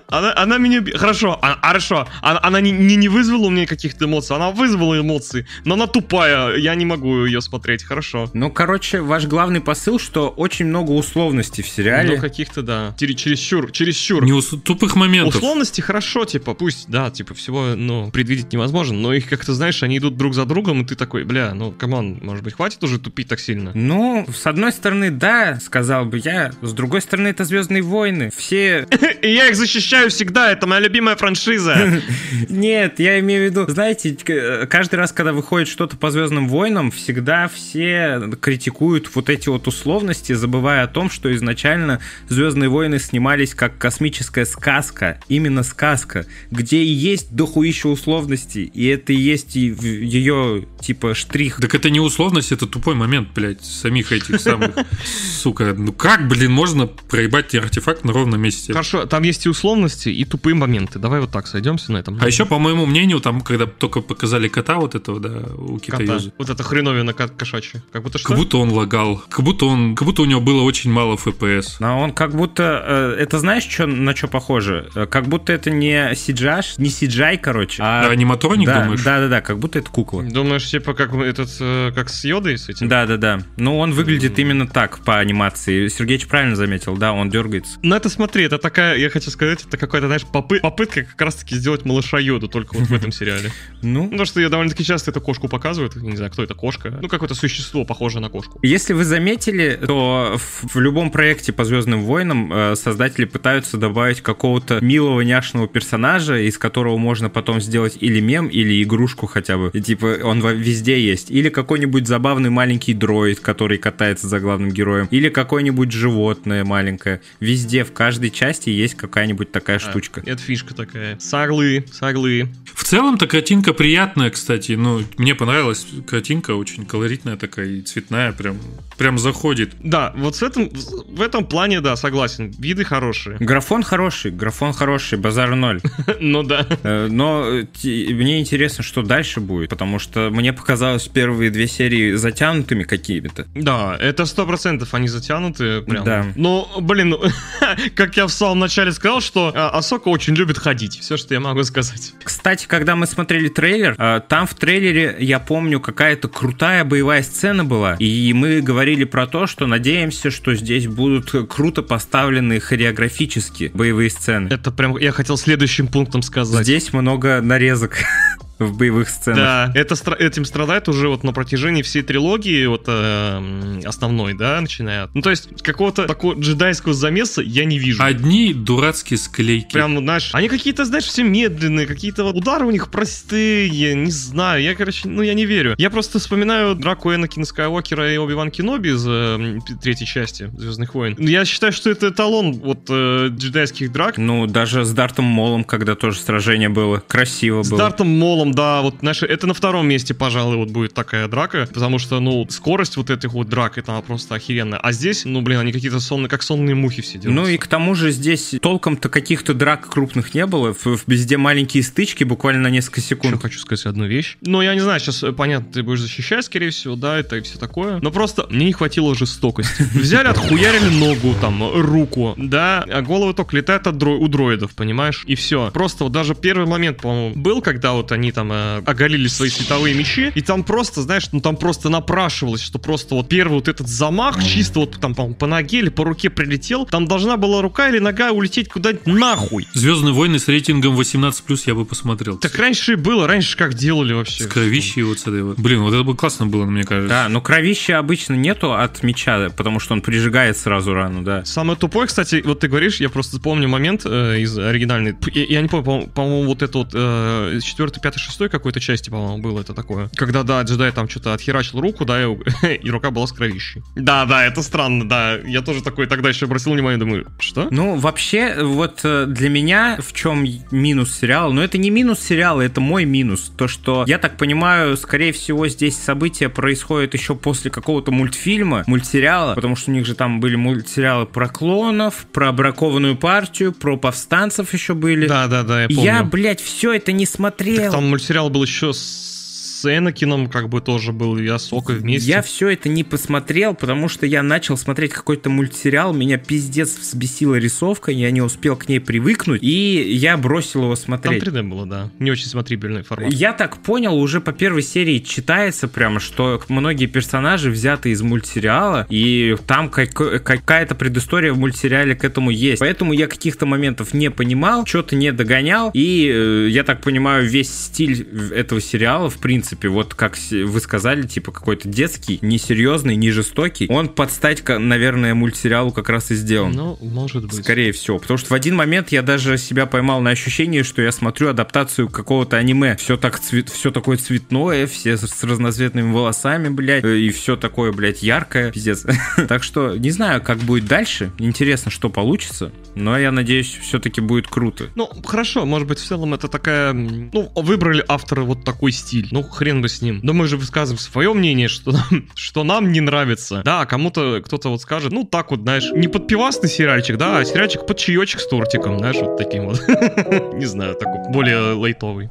Она, она меня... Хорошо, а- хорошо, она, она не, не, не вызвала у меня каких-то эмоций, она вызвала эмоции, но она тупая, я не могу ее смотреть, хорошо. Ну, короче, ваш главный посыл, что очень много условностей в сериале. Ну, каких-то, да. Чересчур, чересчур. Не ус- тупых моментов. Условности хорошо, типа, пусть, да, типа, всего, ну, предвидеть невозможно, но их как-то, знаешь, они идут друг за другом, и ты такой, бля, ну, come on, может быть, хватит уже тупить так сильно? Ну, с одной стороны, да, сказал бы я. С другой стороны, это Звездные войны. Все. И я их защищаю всегда, это моя любимая франшиза. Нет, я имею в виду, знаете, э, каждый раз, когда выходит что-то по Звездным войнам, всегда все критикуют вот эти вот условности, забывая о том, что изначально Звездные войны снимались как космическая сказка, именно сказка, где и есть дохуища условностей, и это и есть и ее типа штрих. Так это не условность, это тупой момент, блядь, самих этих самых. Сука, ну как, блин, можно проебать артефакт на ровном месте? Хорошо, там есть и условности, и тупые моменты. Давай вот так сойдемся на этом. А еще, по моему мнению, там, когда только показали кота вот этого, да, у Кота. Китаюза, Вот это хреновина ко- кошачья. Как будто что? как будто он лагал, как будто он, как будто у него было очень мало FPS. Но он как будто... э, это знаешь, чё, на что похоже? Э, Как будто это не CGI, не CGI, короче, а... А аниматроник, да, думаешь? Да, да, да, как будто это кукла. Думаешь, типа, как этот, э, как с Йодой с этим? Да, да, да. Ну, он выглядит именно так по анимации. Сергеич правильно заметил, да, он дергается. Ну это смотри, это такая, я хочу сказать, это какая-то, знаешь, попы- попытка как раз-таки сделать малыша Йоду только вот в этом сериале. Ну, потому что ее довольно-таки часто эту кошку показывают, я не знаю, кто это, кошка. Ну, какое-то существо, похожее на кошку. если вы заметили, то в, любом проекте по Звездным войнам э, создатели пытаются добавить какого-то милого няшного персонажа, из которого можно потом сделать или мем, или игрушку хотя бы. И, типа, он везде есть. Или какой-нибудь забавный маленький дроид, который катается за главным героем. Или какое-нибудь животное маленькое. Везде, в каждой части есть какая-нибудь такая штучка. Это фишка такая. Саглы, саглы. В целом-то картинка приятная, кстати. Ну, мне понравилась картинка, очень колоритная такая и цветная, прям, прям заходит. Да, вот с этим, в этом плане, да, согласен. Виды хорошие. Графон хороший, графон хороший, базар ноль. Ну да. Э, Но мне интересно, что дальше будет, потому что мне показалось первые две серии затянутыми какими-то. Да, это сто процентов они затянуты прям. Да. Ну, блин, ну, как я в самом начале сказал, что а, Асока очень любит ходить. Все, что я могу сказать. Кстати, когда мы смотрели трейлер, э, там в трейлере, я помню, какая-то крутая боевая сцена была, и мы говорили про то, что надеемся, что здесь будут круто поставлены хореографически боевые сцены. Это прям, я хотел следующим пунктом сказать. Здесь много нарезок в боевых сценах. Да, это, этим страдает уже вот на протяжении всей трилогии, вот э, основной, да, начиная. Ну, то есть, какого-то такого джедайского замеса я не вижу. Одни дурацкие склейки. Прям, ну, знаешь, они какие-то, знаешь, все медленные, какие-то вот удары у них простые, не знаю, я, короче, ну, я не верю. Я просто вспоминаю драку Энакина Скайуокера и Оби-Ван Кеноби из э, третьей части Звездных войн. Я считаю, что это эталон вот э, джедайских драк. Ну, даже с Дартом Молом, когда тоже сражение было, красиво С было. Дартом Молом, да, вот, знаешь, это на втором месте, пожалуй, вот будет такая драка, потому что, ну, скорость вот этих вот драк, это просто охеренно. А здесь, ну, блин, они какие-то сонные, как сонные мухи все делают. Ну и к тому же здесь толком-то каких-то драк крупных не было. Везде маленькие стычки буквально на несколько Еще секунд. хочу сказать одну вещь. Ну, я не знаю, сейчас, э, понятно, ты будешь защищать, скорее всего, да, это и все такое. Но просто мне не хватило жестокости. Взяли, отхуярили ногу, там, руку, да, а головы только летают от дро- у дроидов, понимаешь? И все. Просто вот даже первый момент, по-моему, был, когда вот они там э, оголили свои световые мечи, и там просто, знаешь, ну там просто напрашивалось, что просто вот первый вот этот замах, чисто вот там, по, по ноге или по руке прилетел, там должна была рука или нога улететь куда-нибудь нахуй. Звездные войны с рейтингом 18+, я бы посмотрел. Так раньше и было, раньше как делали вообще. С кровищей вот с этой вот. Блин, вот это бы классно было, мне кажется. Да, но кровища обычно нету от меча, потому что он прижигает сразу рану, да. Самое тупое, кстати, вот ты говоришь, я просто помню момент э, из оригинальной. Я, я не помню, по- по-моему, вот это вот э, 4, 5, 6 какой-то части, по-моему, было это такое. Когда, да, джедай там что-то отхерачил руку, да, и, и рука была с кровищей. Да, да, это странно, да. Я тоже такой тогда еще обратил внимание, думаю, что? Ну, вообще, вот э, для меня в чем минус сериала? Ну, это не минус сериала, это мой минус. То, что, я так понимаю, скорее всего, здесь события происходят еще после какого-то мультфильма, мультсериала, потому что у них же там были мультсериалы про клонов, про бракованную партию, про повстанцев еще были. Да, да, да, я помню. Я, блядь, все это не смотрел. Так там мультсериал был еще с с Энакином, как бы тоже был, и Асокой вместе. Я все это не посмотрел, потому что я начал смотреть какой-то мультсериал, меня пиздец взбесила рисовка, я не успел к ней привыкнуть, и я бросил его Там смотреть. 3D было, да. Не очень смотрибельный формат. Я так понял, уже по первой серии читается прямо, что многие персонажи взяты из мультсериала, и там как- какая-то предыстория в мультсериале к этому есть. Поэтому я каких-то моментов не понимал, что-то не догонял, и э, я так понимаю, весь стиль этого сериала, в принципе, вот как вы сказали, типа какой-то детский, несерьезный, не жестокий, он под стать, наверное, мультсериалу как раз и сделан. Ну, может быть. Скорее всего. Потому что в один момент я даже себя поймал на ощущение, что я смотрю адаптацию какого-то аниме. Все так цвет, все такое цветное, все с разноцветными волосами, блядь, э, и все такое, блядь, яркое, пиздец. Так что не знаю, как будет дальше. Интересно, что получится. Но я надеюсь, все-таки будет круто. Ну, хорошо, может быть, в целом это такая... Ну, выбрали авторы вот такой стиль. Ну, хрен бы с ним. Но мы же высказываем свое мнение, что нам, что нам не нравится. Да, кому-то кто-то вот скажет, ну, так вот, знаешь, не под пивасный сериальчик, да, а сериальчик под чаечек с тортиком, знаешь, вот таким вот. Не знаю, такой более лайтовый.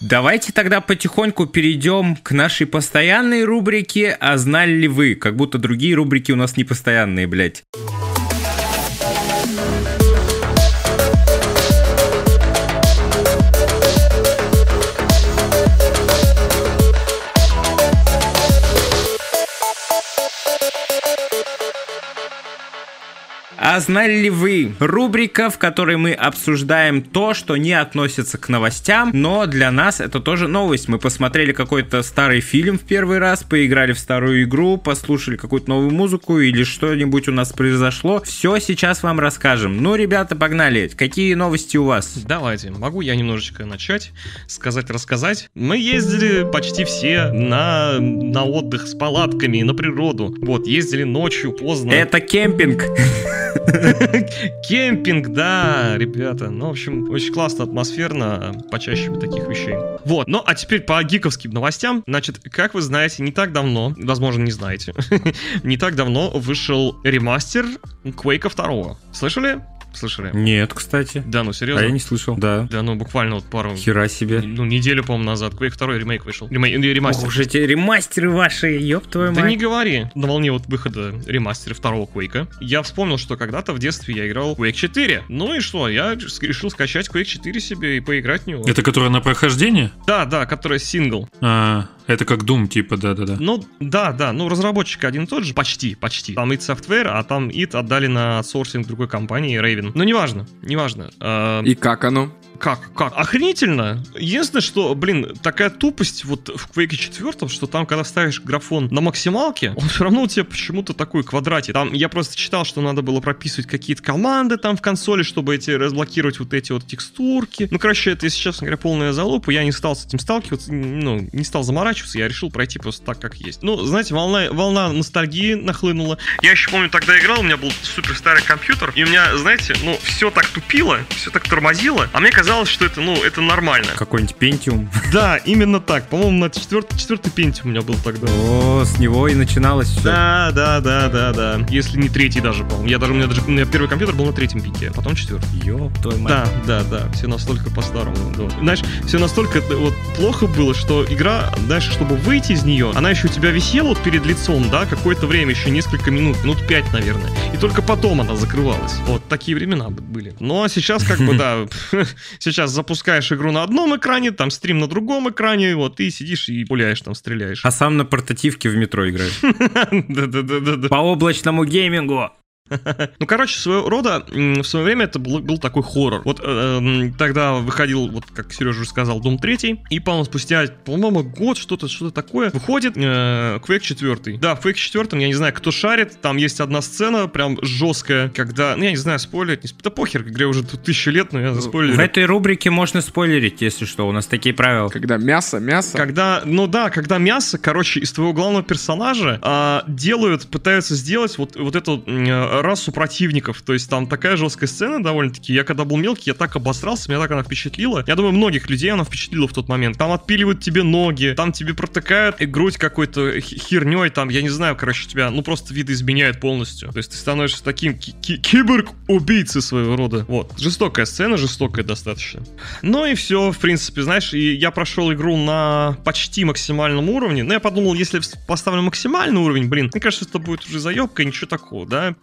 Давайте тогда потихоньку перейдем к нашей постоянной рубрике «А знали ли вы?». Как будто другие рубрики у нас не постоянные, блядь. А знали ли вы? Рубрика, в которой мы обсуждаем то, что не относится к новостям, но для нас это тоже новость. Мы посмотрели какой-то старый фильм в первый раз, поиграли в старую игру, послушали какую-то новую музыку или что-нибудь у нас произошло. Все сейчас вам расскажем. Ну, ребята, погнали. Какие новости у вас? Давайте, могу я немножечко начать, сказать, рассказать. Мы ездили почти все на, на отдых с палатками, на природу. Вот, ездили ночью, поздно. Это кемпинг. Кемпинг, да, ребята. Ну, в общем, очень классно, атмосферно, почаще таких вещей. Вот, ну, а теперь по гиковским новостям. Значит, как вы знаете, не так давно, возможно, не знаете, не так давно вышел ремастер Quake 2. Слышали? Слышали? Нет, кстати. Да, ну А серьезно? я не слышал. Да. Да, ну буквально вот пару... Хера себе. Ну, неделю, по-моему, назад. Quake 2 ремейк вышел. Ремей- э, ремастер. Ох уж эти ремастеры ваши, ёб твою Да мать. не говори. На волне вот выхода ремастера второго Quake, я вспомнил, что когда-то в детстве я играл Quake 4. Ну и что, я решил скачать Quake 4 себе и поиграть в него. Это которое на прохождение? Да, да, которая сингл. А, это как Doom, типа, да-да-да. Ну, да, да, ну разработчик один и тот же, почти, почти. Там id Software, а там id отдали на аутсорсинг другой компании, Raven. Ну, неважно, неважно. А, И как оно? Как? Как? Охренительно. Единственное, что, блин, такая тупость вот в Quake 4, что там, когда ставишь графон на максималке, он все равно у тебя почему-то такой квадратик. Там я просто читал, что надо было прописывать какие-то команды там в консоли, чтобы эти разблокировать вот эти вот текстурки. Ну, короче, это, если честно говоря, полная залупа. Я не стал с этим сталкиваться, ну, не стал заморачиваться, я решил пройти просто так, как есть. Ну, знаете, волна, волна ностальгии нахлынула. Я еще помню, тогда играл, у меня был супер старый компьютер, и у меня, знаете, ну, все так тупило, все так тормозило, а мне казалось, казалось, что это, ну, это нормально. Какой-нибудь Пентиум. Да, именно так. По-моему, на четвертый, четвертый пентиум у меня был тогда. О, с него и начиналось все. Да, да, да, да, да. Если не третий даже, по-моему. Я даже, у меня даже, у меня первый компьютер был на третьем пике, а потом четвертый. Ёб твою мать. Да, да, да, все настолько по-старому. да. Знаешь, все настолько э, вот плохо было, что игра, знаешь, чтобы выйти из нее, она еще у тебя висела вот перед лицом, да, какое-то время, еще несколько минут, минут пять, наверное. И только потом она закрывалась. Вот такие времена были. Ну а сейчас как бы, да, сейчас запускаешь игру на одном экране, там стрим на другом экране, вот, и сидишь и пуляешь там, стреляешь. А сам на портативке в метро играешь. По облачному геймингу. Ну, короче, своего рода в свое время это был, был такой хоррор. Вот э, м, тогда выходил, вот как Сережа уже сказал, Дом 3, и, по-моему, спустя, по-моему, год что-то что такое, выходит э, Quake 4. Да, в Quake 4, я не знаю, кто шарит, там есть одна сцена прям жесткая, когда, ну, я не знаю, спойлерить, не сп- да похер, игре уже тут тысячу лет, но я В заспойлерю. этой рубрике можно спойлерить, если что. У нас такие правила. Когда мясо, мясо. Когда, ну да, когда мясо, короче, из твоего главного персонажа а, делают, пытаются сделать вот, вот эту э, расу противников. То есть там такая жесткая сцена довольно-таки. Я когда был мелкий, я так обосрался, меня так она впечатлила. Я думаю, многих людей она впечатлила в тот момент. Там отпиливают тебе ноги, там тебе протыкают и грудь какой-то херней, там, я не знаю, короче, тебя, ну просто видоизменяют полностью. То есть ты становишься таким ки- ки- киборг-убийцей своего рода. Вот. Жестокая сцена, жестокая достаточно. Ну и все, в принципе, знаешь, и я прошел игру на почти максимальном уровне. Но я подумал, если поставлю максимальный уровень, блин, мне кажется, это будет уже заебка, ничего такого, да.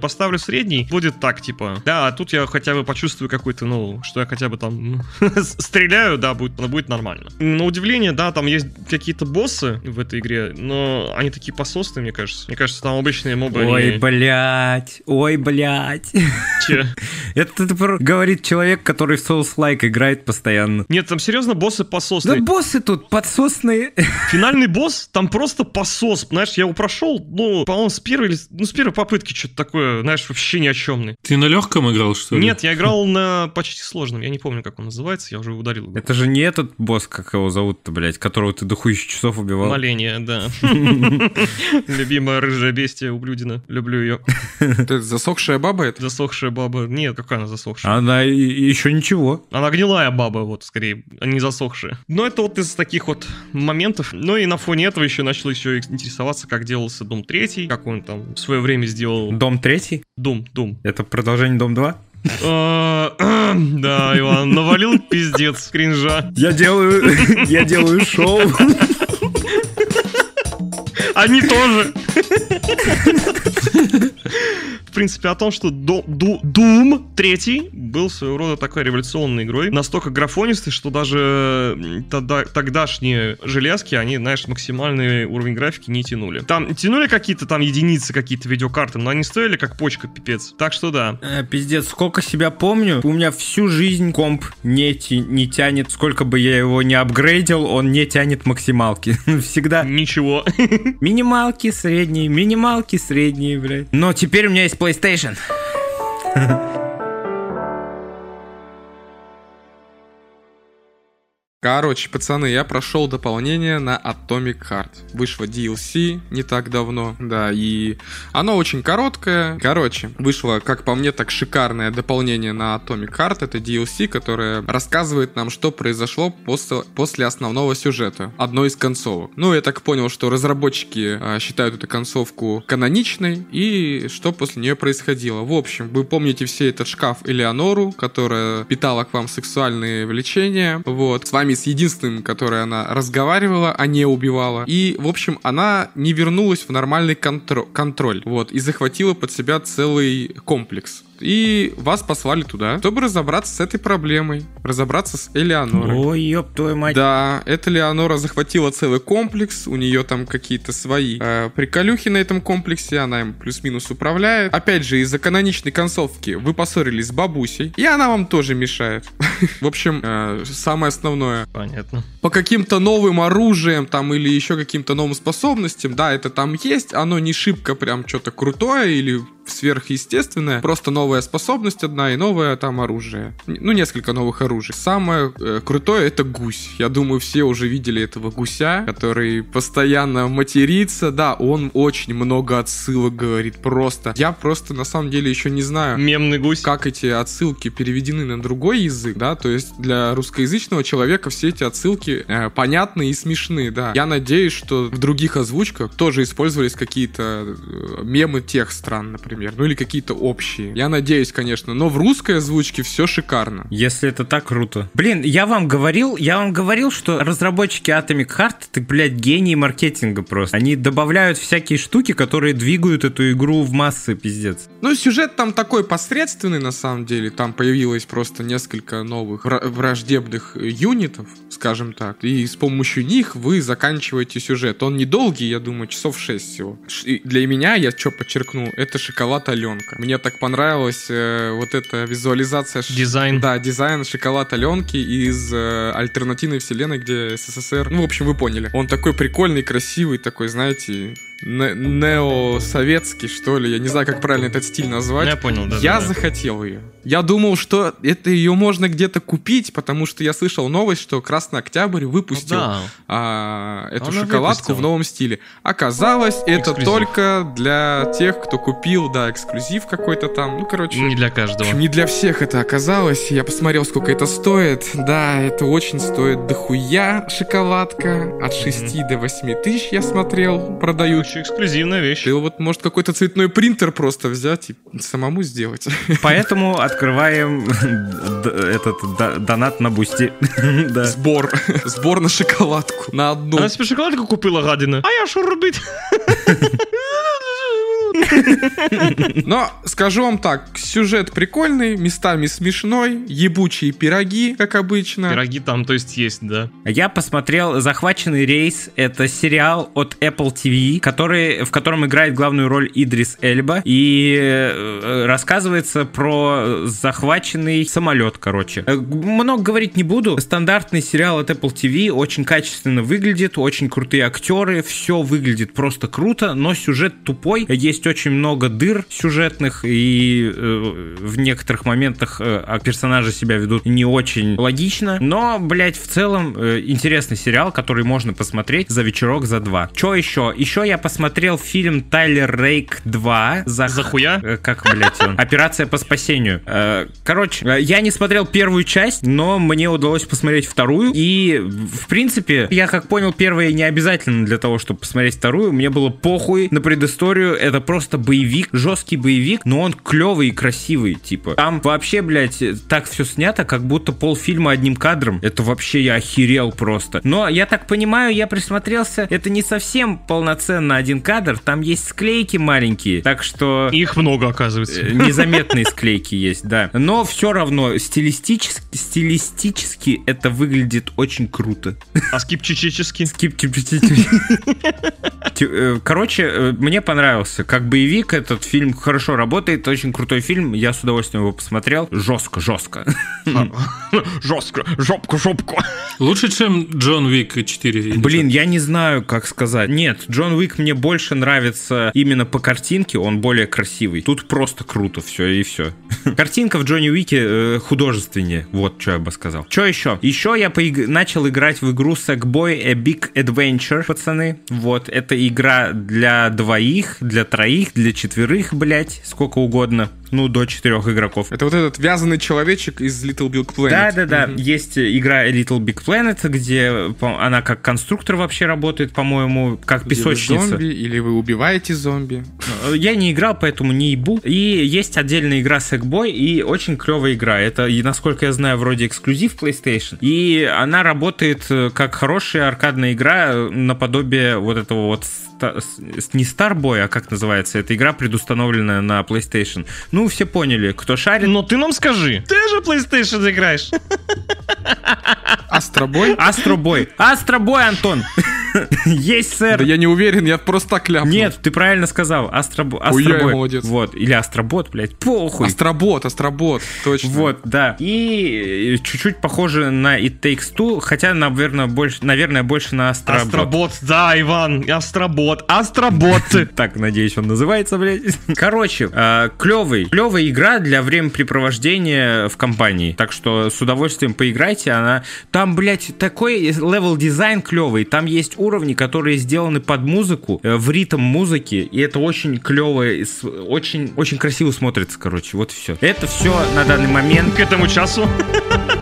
Поставлю средний, будет так, типа. Да, а тут я хотя бы почувствую какой-то, ну, что я хотя бы там стреляю, да, будет, будет нормально. На удивление, да, там есть какие-то боссы в этой игре, но они такие пососные, мне кажется. Мне кажется, там обычные мобы. Ой, они- блядь, ой, блядь. Че? Это про- говорит человек, который в Souls-like играет постоянно. Нет, там серьезно боссы Да пососные. боссы тут подсосные. Финальный босс, там просто посос. Знаешь, я его прошел, ну, по-моему, с первой. Ну, с первой попытки что-то такое, знаешь, вообще ни о чемный. Ты на легком играл, что ли? Нет, я играл на почти сложном. Я не помню, как он называется, я уже ударил. Это же не этот босс, как его зовут-то, блядь, которого ты дохуища часов убивал. Моление, да. Любимая рыжая бестия ублюдина. Люблю ее. Это засохшая баба это? Засохшая баба. Нет, какая она засохшая? Она еще ничего. Она гнилая баба, вот, скорее, а не засохшая. Но это вот из таких вот моментов. Ну и на фоне этого еще начал еще интересоваться, как делался Дом 3, как он там в свое время сделал Дом третий? Дум, Дум. Это продолжение Дом 2? А, Да, Иван, навалил пиздец кринжа. Я делаю, я делаю шоу. Они тоже. В принципе, о том, что Doom 3 был своего рода такой революционной игрой. Настолько графонистый, что даже тогда- тогдашние железки, они, знаешь, максимальный уровень графики не тянули. Там тянули какие-то там единицы, какие-то видеокарты, но они стоили как почка, пипец. Так что да. Э, Пиздец, сколько себя помню, у меня всю жизнь комп не, ти- не тянет, сколько бы я его не апгрейдил, он не тянет максималки. Всегда Ничего. минималки средние, минималки средние, блядь. Но теперь у меня есть PlayStation. Короче, пацаны, я прошел дополнение на Atomic Heart. Вышло DLC не так давно, да, и оно очень короткое. Короче, вышло, как по мне, так шикарное дополнение на Atomic Heart. Это DLC, которое рассказывает нам, что произошло после, после основного сюжета одной из концовок. Ну, я так понял, что разработчики а, считают эту концовку каноничной, и что после нее происходило. В общем, вы помните все этот шкаф Элеонору, которая питала к вам сексуальные влечения. Вот. С вами с единственным, которой она разговаривала, а не убивала. И, в общем, она не вернулась в нормальный контро- контроль. Вот. И захватила под себя целый комплекс. И вас послали туда, чтобы разобраться с этой проблемой. Разобраться с Элеонорой. Ой, ёб твою мать. Да, эта Леонора захватила целый комплекс, у нее там какие-то свои э, приколюхи на этом комплексе, она им плюс-минус управляет. Опять же, из-за каноничной концовки вы поссорились с бабусей, и она вам тоже мешает. В общем, э, самое основное, Понятно. по каким-то новым оружиям там или еще каким-то новым способностям, да, это там есть, оно не шибко прям что-то крутое или сверхъестественное, просто новая способность одна и новое там оружие. Ну, несколько новых оружий. Самое э, крутое это гусь. Я думаю, все уже видели этого гуся, который постоянно матерится. Да, он очень много отсылок говорит, просто. Я просто на самом деле еще не знаю, Мемный гусь. как эти отсылки переведены на другой язык, да, то есть для русскоязычного человека все эти отсылки э, понятны и смешны, да. Я надеюсь, что в других озвучках тоже использовались какие-то э, мемы тех стран, например, ну или какие-то общие. Я надеюсь, конечно, но в русской озвучке все шикарно. Если это так круто. Блин, я вам говорил, я вам говорил, что разработчики Atomic Heart, ты, блядь, гении маркетинга просто. Они добавляют всякие штуки, которые двигают эту игру в массы, пиздец. Ну, сюжет там такой посредственный, на самом деле. Там появилось просто несколько новых вра- враждебных юнитов, скажем так. И с помощью них вы заканчиваете сюжет. Он недолгий, я думаю, часов 6 всего. И для меня, я что подчеркну, это шоколад Аленка. Мне так понравилась э, вот эта визуализация... Дизайн. Да, дизайн шоколад Аленки из э, альтернативной вселенной, где СССР. Ну, в общем, вы поняли. Он такой прикольный, красивый, такой, знаете, не- неосоветский, что ли. Я не знаю, как правильно этот стиль назвать. Я понял, да. я да, да. захотел ее. Я думал, что это ее можно где-то купить, потому что я слышал новость, что Красный Октябрь Ну выпустил да. а, эту Она шоколадку выпустила. в новом стиле. Оказалось, это Эксклюзив. только для тех, кто купил, да, эксклюзив какой-то там. Ну, короче, Не для каждого. не для всех это оказалось. Я посмотрел, сколько это стоит. Да, это очень стоит дохуя шоколадка. От 6 до 8 тысяч я смотрел, продают. Очень эксклюзивная вещь. Ты вот, может, какой-то цветной принтер просто взять и самому сделать. Поэтому открываем этот донат на бусти. Да. Сбор. Сбор на шоколадку. На одну. Она себе шоколадку купила, гадина. А я що робити? Но скажу вам так, сюжет прикольный, местами смешной, ебучие пироги, как обычно. Пироги там, то есть, есть, да. Я посмотрел «Захваченный рейс». Это сериал от Apple TV, который, в котором играет главную роль Идрис Эльба. И э, рассказывается про захваченный самолет, короче. Э, Много говорить не буду. Стандартный сериал от Apple TV очень качественно выглядит, очень крутые актеры, все выглядит просто круто, но сюжет тупой. Есть очень много дыр сюжетных, и э, в некоторых моментах э, а персонажи себя ведут не очень логично. Но, блядь, в целом э, интересный сериал, который можно посмотреть за вечерок, за два. Что еще? Еще я посмотрел фильм Тайлер Рейк 2. За, За хуя? Э, Как, блядь, он? Операция по спасению. Э, Короче, э, я не смотрел первую часть, но мне удалось посмотреть вторую. И, в принципе, я как понял, первая не обязательно для того, чтобы посмотреть вторую. Мне было похуй на предысторию. Это просто боевик, жесткий боевик, но он клевый и красивый, типа. Там вообще, блядь, так все снято, как будто полфильма одним кадром. Это вообще я охерел просто. Но я так понимаю, я присмотрелся, это не совсем полноценно один кадр, там есть склейки маленькие, так что... Их много, оказывается. Э, Незаметные склейки есть, да. Но все равно стилистически, стилистически это выглядит очень круто. А скипчически? Скип- тип- тип- тип- Тю- э, Короче, э, мне понравился. Как боевик этот фильм хорошо работает, очень крутой фильм. Я с удовольствием его посмотрел. Жестко, жестко. Жестко, жопку, жопку. Лучше, чем Джон Уик 4. или Блин, я не знаю, как сказать. Нет, Джон Уик мне больше нравится именно по картинке, он более красивый. Тут просто круто все и все. Картинка в Джонни Уике э, художественнее, вот что я бы сказал. Что еще? Еще я поиг- начал играть в игру Sackboy A Big Adventure, пацаны. Вот, это игра для двоих, для троих, для четверых, блять, сколько угодно. Ну, до четырех игроков. Это вот этот вязаный человечек из Little Big Planet. Да, да, да. Мгм. Есть игра Little Big Planet, где она как конструктор вообще работает, по-моему, как Где вы песочница. зомби, или вы убиваете зомби. Я не играл, поэтому не ебу. И есть отдельная игра Sackboy, и очень клевая игра. Это, насколько я знаю, вроде эксклюзив PlayStation. И она работает э, как хорошая аркадная игра э, наподобие вот этого вот не Starboy, а как называется эта игра, предустановленная на PlayStation. Ну, все поняли, кто шарит. Но ты нам скажи, ты же PlayStation играешь. Астробой? Астробой. Астробой, Антон. Есть, сэр. Да я не уверен, я просто так ляпнул. Нет, ты правильно сказал. Астробо... Ой, я Астробой. молодец. Вот. Или Астробот, блядь. Похуй. Астробот, Астробот, точно. Вот, да. И чуть-чуть похоже на It Takes Two, хотя, наверное, больше, наверное, больше на Астробот. Астробот, да, Иван, Астробот, Астробот. Так, надеюсь, он называется, блядь. Короче, э, клевый, клевая игра для времяпрепровождения в компании. Так что с удовольствием поиграйте. Она там, блядь, такой level дизайн клевый. Там есть уровни, которые сделаны под музыку, э, в ритм музыки, и это очень клево, очень, очень красиво смотрится, короче. Вот и все. Это все на данный момент. К этому часу.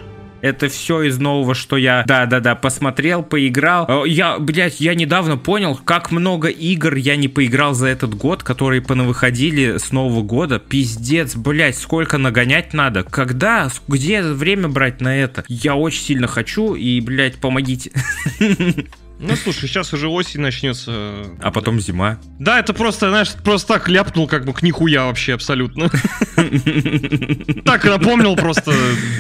Это все из нового, что я, да-да-да, посмотрел, поиграл. Э, Я, блядь, я недавно понял, как много игр я не поиграл за этот год, которые понавыходили с Нового года. Пиздец, блядь, сколько нагонять надо. Когда, где время брать на это? Я очень сильно хочу, и, блядь, помогите. Ну, слушай, сейчас уже осень начнется. А потом зима. Да, это просто, знаешь, просто так ляпнул, как бы к нихуя вообще абсолютно. Так напомнил просто.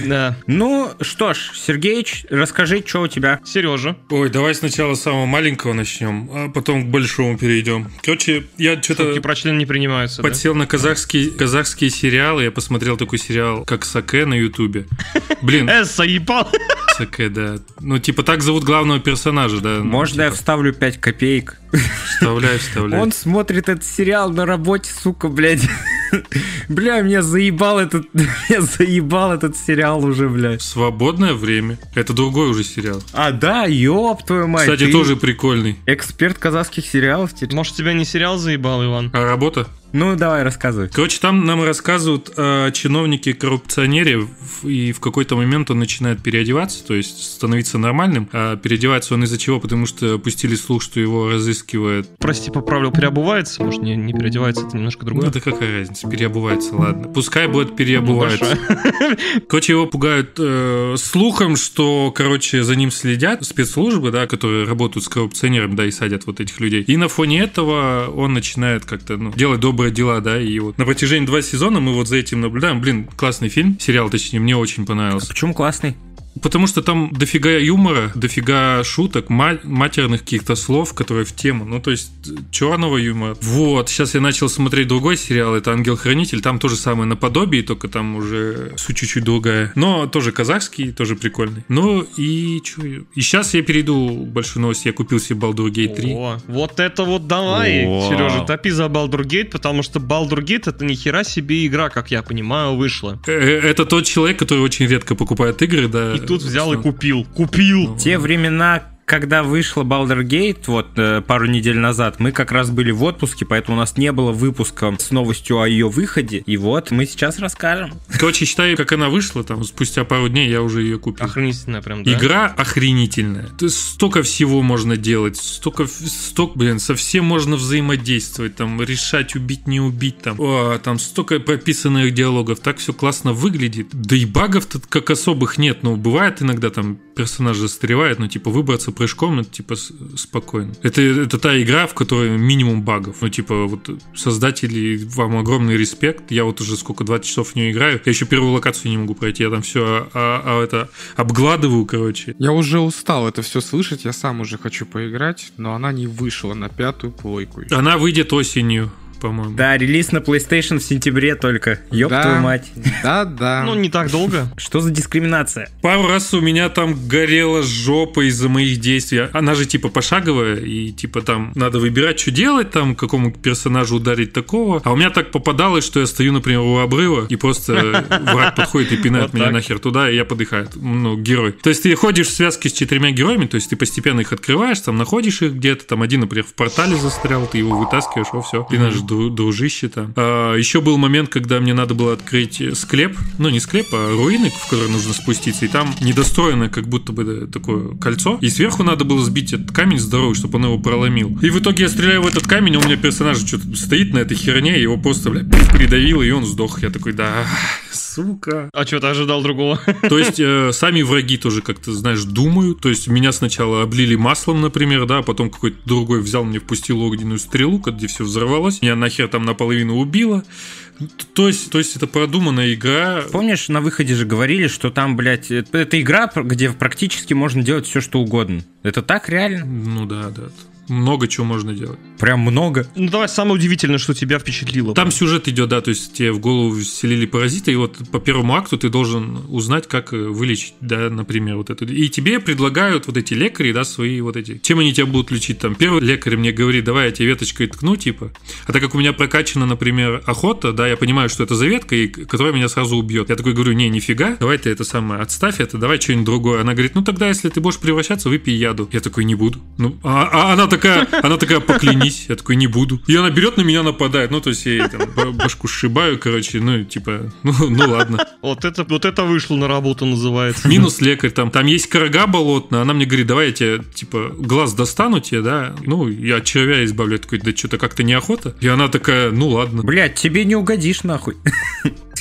Да. Ну, что ж, Сергеич, расскажи, что у тебя? Сережа. Ой, давай сначала с самого маленького начнем, а потом к большому перейдем. Короче, я что-то Шутки про член не принимаются. да? подсел на казахские, казахские сериалы. Я посмотрел такой сериал, как Саке на Ютубе. Блин, Э, заебал. Саке, да. Ну, типа, так зовут главного персонажа, да. Можно я типа, вставлю 5 копеек? Вставляй, вставляй. Он смотрит этот сериал на работе, сука, блядь. Бля, меня заебал этот... Меня заебал этот сериал уже, блядь. Свободное время. Это другой уже сериал. А, да, ёб твою мать. Кстати, ты тоже прикольный. Эксперт казахских сериалов теперь. Может, тебя не сериал заебал, Иван? А работа? Ну, давай, рассказывай. Короче, там нам рассказывают о чиновнике-коррупционере, в- и в какой-то момент он начинает переодеваться, то есть становиться нормальным. А переодевается он из-за чего? Потому что пустили слух, что его разыскивает... Прости, поправил, переобувается? Может, не, не переодевается, это немножко Ну, другое? да какая разница, переобувается, ладно. Пускай будет переобувается. Большое. Короче, его пугают э, слухом, что, короче, за ним следят спецслужбы, да, которые работают с коррупционером, да, и садят вот этих людей. И на фоне этого он начинает как-то, ну, делать добрые дела, да, и вот на протяжении два сезона мы вот за этим наблюдаем. Блин, классный фильм, сериал, точнее, мне очень понравился. Почему классный? Потому что там дофига юмора, дофига шуток, ма- матерных каких-то слов, которые в тему. Ну, то есть, черного юмора. Вот, сейчас я начал смотреть другой сериал, это «Ангел-хранитель». Там то же самое наподобие, только там уже суть чуть-чуть другая. Но тоже казахский, тоже прикольный. Ну, и чё? И сейчас я перейду к большой новости. Я купил себе Baldur Gate 3. О, вот это вот давай. Сережа, топи за Baldur Gate, потому что Baldur Gate это ни хера себе игра, как я понимаю, вышла. Э, Это тот человек, который очень редко покупает игры, да. И тут взял и купил. Купил! Те времена, когда вышла Baldur Gate, вот э, пару недель назад, мы как раз были в отпуске, поэтому у нас не было выпуска с новостью о ее выходе. И вот мы сейчас расскажем. Короче, считай, как она вышла, там, спустя пару дней я уже ее купил. Охренительная прям, да? Игра охренительная. Столько всего можно делать, столько, столько, блин, со всем можно взаимодействовать, там, решать, убить, не убить, там, О, там столько прописанных диалогов, так все классно выглядит. Да и багов-то как особых нет, но бывает иногда там персонаж застревает, но типа выбраться прыжком, это типа спокойно. Это, это та игра, в которой минимум багов. Ну, типа, вот создатели, вам огромный респект. Я вот уже сколько, 20 часов в нее играю. Я еще первую локацию не могу пройти. Я там все это обгладываю, короче. Я уже устал это все слышать, я сам уже хочу поиграть, но она не вышла на пятую плойку. Она выйдет осенью, по-моему. Да, релиз на PlayStation в сентябре только. Ёб Да. твою мать. Да-да. Ну, не так долго. Что за дискриминация? Пару раз у меня там горела жопа из-за моих действий. Она же типа пошаговая, и типа там надо выбирать, что делать, там какому персонажу ударить такого. А у меня так попадалось, что я стою, например, у обрыва, и просто враг подходит и пинает меня нахер туда, и я подыхаю. Ну, герой. То есть ты ходишь в связке с четырьмя героями, то есть ты постепенно их открываешь, там находишь их где-то, там один, например, в портале застрял, ты его вытаскиваешь, о, все, ты наш дру- дружище там. А, еще был момент, когда мне надо было открыть склеп, ну не склеп, а руины, в который нужно спуститься, и там недостроенное как будто бы такое кольцо, и сверху надо было сбить этот камень здоровый, чтобы он его проломил. И в итоге я стреляю в этот камень, а у меня персонаж что-то стоит на этой херне, и его просто, бля, придавило, и он сдох. Я такой, да, сука. А что, ты ожидал другого? То есть э, сами враги тоже как-то, знаешь, думают. То есть меня сначала облили маслом, например, да, а потом какой-то другой взял мне, впустил огненную стрелу, где все взорвалось. Меня нахер там наполовину убила. То есть, то есть это продуманная игра. Помнишь, на выходе же говорили, что там, блядь, это, игра, где практически можно делать все, что угодно. Это так реально? Ну да, да много чего можно делать. Прям много. Ну давай самое удивительное, что тебя впечатлило. Там сюжет идет, да, то есть тебе в голову вселили паразиты, и вот по первому акту ты должен узнать, как э, вылечить, да, например, вот это. И тебе предлагают вот эти лекари, да, свои вот эти. Чем они тебя будут лечить? Там первый лекарь мне говорит, давай я тебе веточкой ткну, типа. А так как у меня прокачана, например, охота, да, я понимаю, что это за ветка, и, которая меня сразу убьет. Я такой говорю, не, нифига, давай ты это самое, отставь это, давай что-нибудь другое. Она говорит, ну тогда, если ты будешь превращаться, выпей яду. Я такой, не буду. Ну, а, а она такая, она такая, поклянись. Я такой, не буду. И она берет на меня, нападает. Ну, то есть я ей там башку сшибаю, короче, ну, типа, ну, ну ладно. Вот это, вот это вышло на работу, называется. Минус лекарь там. Там есть корога болотная, она мне говорит, давай я тебе, типа, глаз достану тебе, да? Ну, я от червя избавлю. Я такой, да что-то как-то неохота. И она такая, ну ладно. Блядь, тебе не угодишь нахуй.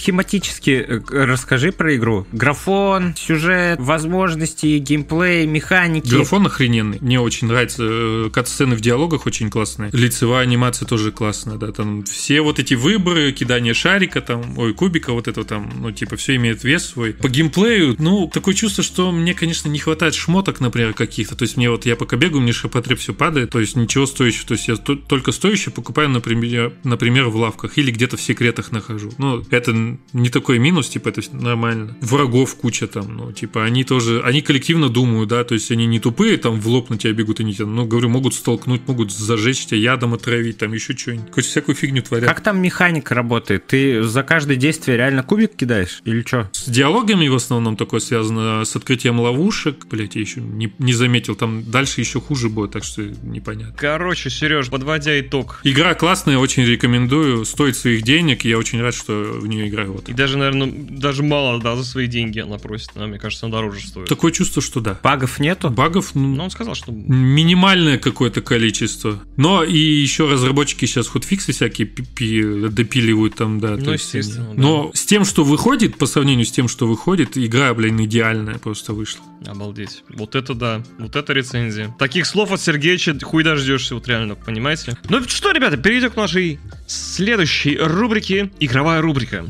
Схематически э, расскажи про игру. Графон, сюжет, возможности, геймплей, механики. Графон охрененный. Мне очень нравится. Э, кат-сцены в диалогах очень классные. Лицевая анимация тоже классная, да. Там все вот эти выборы, кидание шарика, там, ой, кубика, вот это там, ну, типа, все имеет вес свой. По геймплею, ну, такое чувство, что мне, конечно, не хватает шмоток, например, каких-то. То есть мне вот, я пока бегаю, мне шапотреб все падает, то есть ничего стоящего. То есть я только стоящее покупаю, например, например, в лавках или где-то в секретах нахожу. Ну, это не такой минус, типа, это нормально. Врагов куча там, ну, типа, они тоже, они коллективно думают, да, то есть они не тупые, там, в лоб на тебя бегут и не тебя, ну, говорю, могут столкнуть, могут зажечь тебя, ядом отравить, там, еще что-нибудь. Хоть всякую фигню творят. Как там механика работает? Ты за каждое действие реально кубик кидаешь или что? С диалогами в основном такое связано, с открытием ловушек, блять, я еще не, не заметил, там дальше еще хуже будет, так что непонятно. Короче, Сереж, подводя итог. Игра классная, очень рекомендую, стоит своих денег, я очень рад, что в нее играю. Вот. И даже, наверное, даже мало, да, за свои деньги она просит. Она, мне кажется, она дороже стоит. Такое чувство, что да. Багов нету? Багов, ну, Но он сказал, что... минимальное какое-то количество. Но и еще разработчики сейчас худфиксы всякие пи- допиливают там, да. Ну, то есть естественно, они- да. Но с тем, что выходит, по сравнению с тем, что выходит, игра, блин, идеальная просто вышла. Обалдеть. Вот это да. Вот это рецензия. Таких слов от Сергеевича хуй дождешься, вот реально, понимаете? Ну что, ребята, перейдем к нашей следующей рубрике. Игровая рубрика.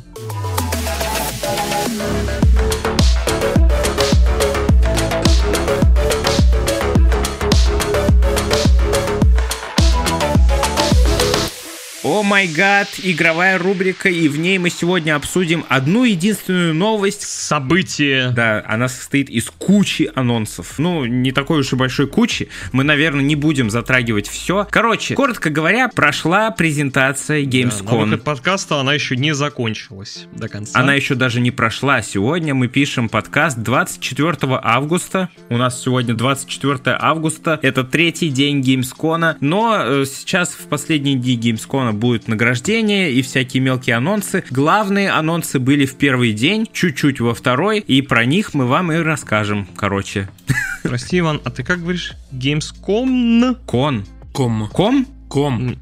Май гад, игровая рубрика, и в ней мы сегодня обсудим одну единственную новость. Событие. Да, она состоит из кучи анонсов. Ну, не такой уж и большой кучи. Мы, наверное, не будем затрагивать все. Короче, коротко говоря, прошла презентация Да, Gamescom. выход подкаста она еще не закончилась до конца. Она еще даже не прошла. Сегодня мы пишем подкаст 24 августа. У нас сегодня 24 августа. Это третий день Gamescom. Но э, сейчас в последние дни Gamescom будет награждение и всякие мелкие анонсы. Главные анонсы были в первый день, чуть-чуть во второй. И про них мы вам и расскажем. Короче. Прости, Иван, а ты как говоришь? Gamescom? Кон. Com. Com? Com.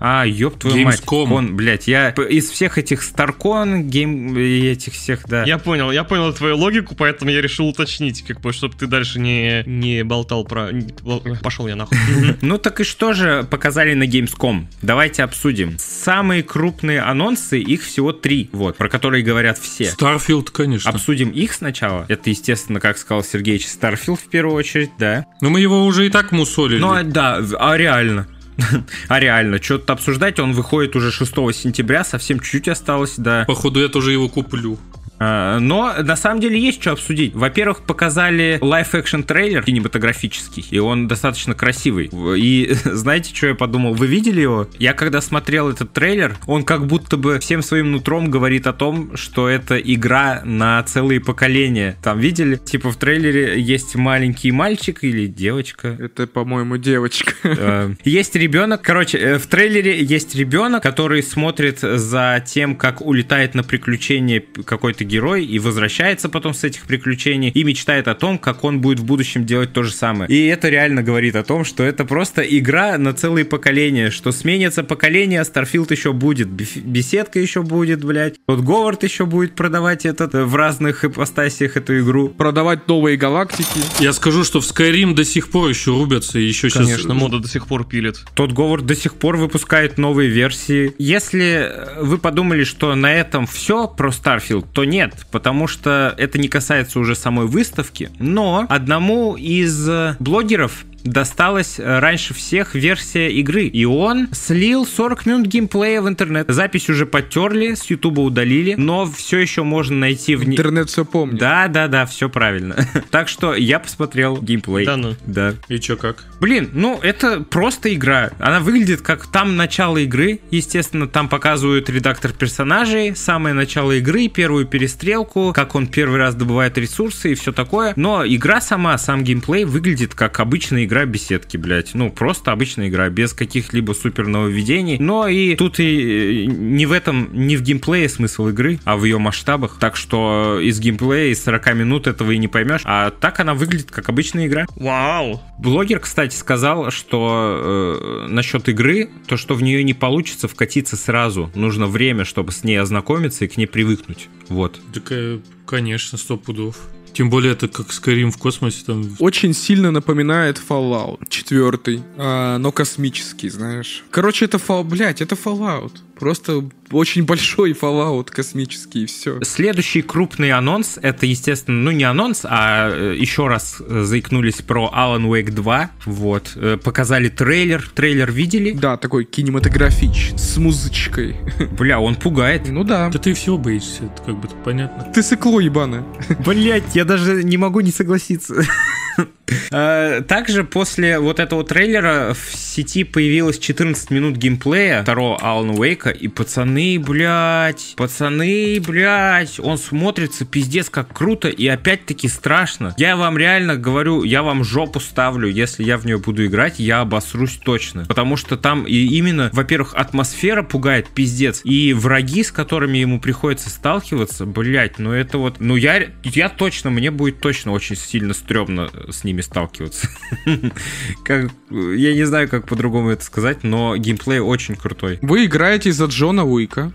А, ёб твою мать. Gamescom. Con, блядь, я из всех этих Старкон, game, этих всех, да. Я понял, я понял твою логику, поэтому я решил уточнить, как бы, чтобы ты дальше не, не болтал про... Пошел я нахуй. Ну так и что же показали на Gamescom? Давайте обсудим. Самые крупные анонсы, их всего три, вот, про которые говорят все. Starfield, конечно. Обсудим их сначала. Это, естественно, как сказал Сергеевич, Starfield в первую очередь, да. Но мы его уже и так мусолили. Ну, а, да, а реально. А реально, что-то обсуждать, он выходит уже 6 сентября, совсем чуть-чуть осталось, да. Походу, я тоже его куплю. А, Но на самом деле есть что обсудить. Во-первых, показали live-action трейлер кинематографический, и он достаточно красивый. И знаете, что я подумал? Вы видели его? Я когда смотрел этот трейлер, он как будто бы всем своим нутром говорит о том, что это игра на целые поколения. Там видели? Типа в трейлере есть маленький мальчик или девочка, Это, по-моему, девочка. Э, Есть ребенок, короче, э, в трейлере есть ребенок, который смотрит за тем, как улетает на приключение какой-то какой-то герой и возвращается потом с этих приключений и мечтает о том, как он будет в будущем делать то же самое. И это реально говорит о том, что это просто игра на целые поколения, что сменится поколение, а Starfield еще будет, беседка еще будет, блядь, тот Говард еще будет продавать этот э, в разных ипостасиях эту игру. Продавать новые галактики. Я скажу, что в Skyrim до сих пор еще рубятся, и еще Конечно, сейчас... мода до сих пор пилит. Тот Говард до сих пор выпускает новые версии. Если вы подумали, что на этом все про Starfield, то нет, потому что это не касается уже самой выставки, но одному из блогеров досталась э, раньше всех версия игры. И он слил 40 минут геймплея в интернет. Запись уже потерли, с Ютуба удалили, но все еще можно найти в... Интернет все помнит. Да, да, да, все правильно. так что я посмотрел геймплей. Да ну. Да. И чё, как? Блин, ну это просто игра. Она выглядит как там начало игры. Естественно, там показывают редактор персонажей, самое начало игры, первую перестрелку, как он первый раз добывает ресурсы и все такое. Но игра сама, сам геймплей выглядит как обычная игра беседки, блядь. Ну, просто обычная игра, без каких-либо супер нововведений. Но и тут и не в этом, не в геймплее смысл игры, а в ее масштабах. Так что из геймплея из 40 минут этого и не поймешь. А так она выглядит как обычная игра. Вау! Блогер, кстати, сказал, что э, насчет игры, то, что в нее не получится вкатиться сразу. Нужно время, чтобы с ней ознакомиться и к ней привыкнуть. Вот. Так, э, конечно, сто пудов. Тем более это как Skyrim в космосе там. Очень сильно напоминает Fallout 4, а, но космический, знаешь. Короче, это Fallout, блядь, это Fallout. Просто очень большой Fallout космический, и все. Следующий крупный анонс, это, естественно, ну не анонс, а э, еще раз э, заикнулись про Alan Wake 2. Вот. Э, показали трейлер. Трейлер видели? Да, такой кинематографичный, с музычкой. Бля, он пугает. Ну да. Да ты всего боишься, это как бы понятно. Ты сыкло ебаное. Блять, я даже не могу не согласиться. А, также после вот этого трейлера в сети появилось 14 минут геймплея второго Alan Wake, и пацаны, блядь, пацаны, блядь, он смотрится пиздец как круто и опять-таки страшно. Я вам реально говорю, я вам жопу ставлю, если я в нее буду играть, я обосрусь точно. Потому что там и именно, во-первых, атмосфера пугает пиздец, и враги, с которыми ему приходится сталкиваться, блядь, ну это вот, ну я, я точно, мне будет точно очень сильно стрёмно с ними сталкиваться. как, я не знаю, как по-другому это сказать, но геймплей очень крутой. Вы играете за Джона Уика.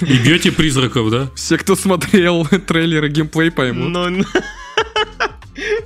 И бьете призраков, да? Все, кто смотрел трейлеры геймплей, поймут. Но...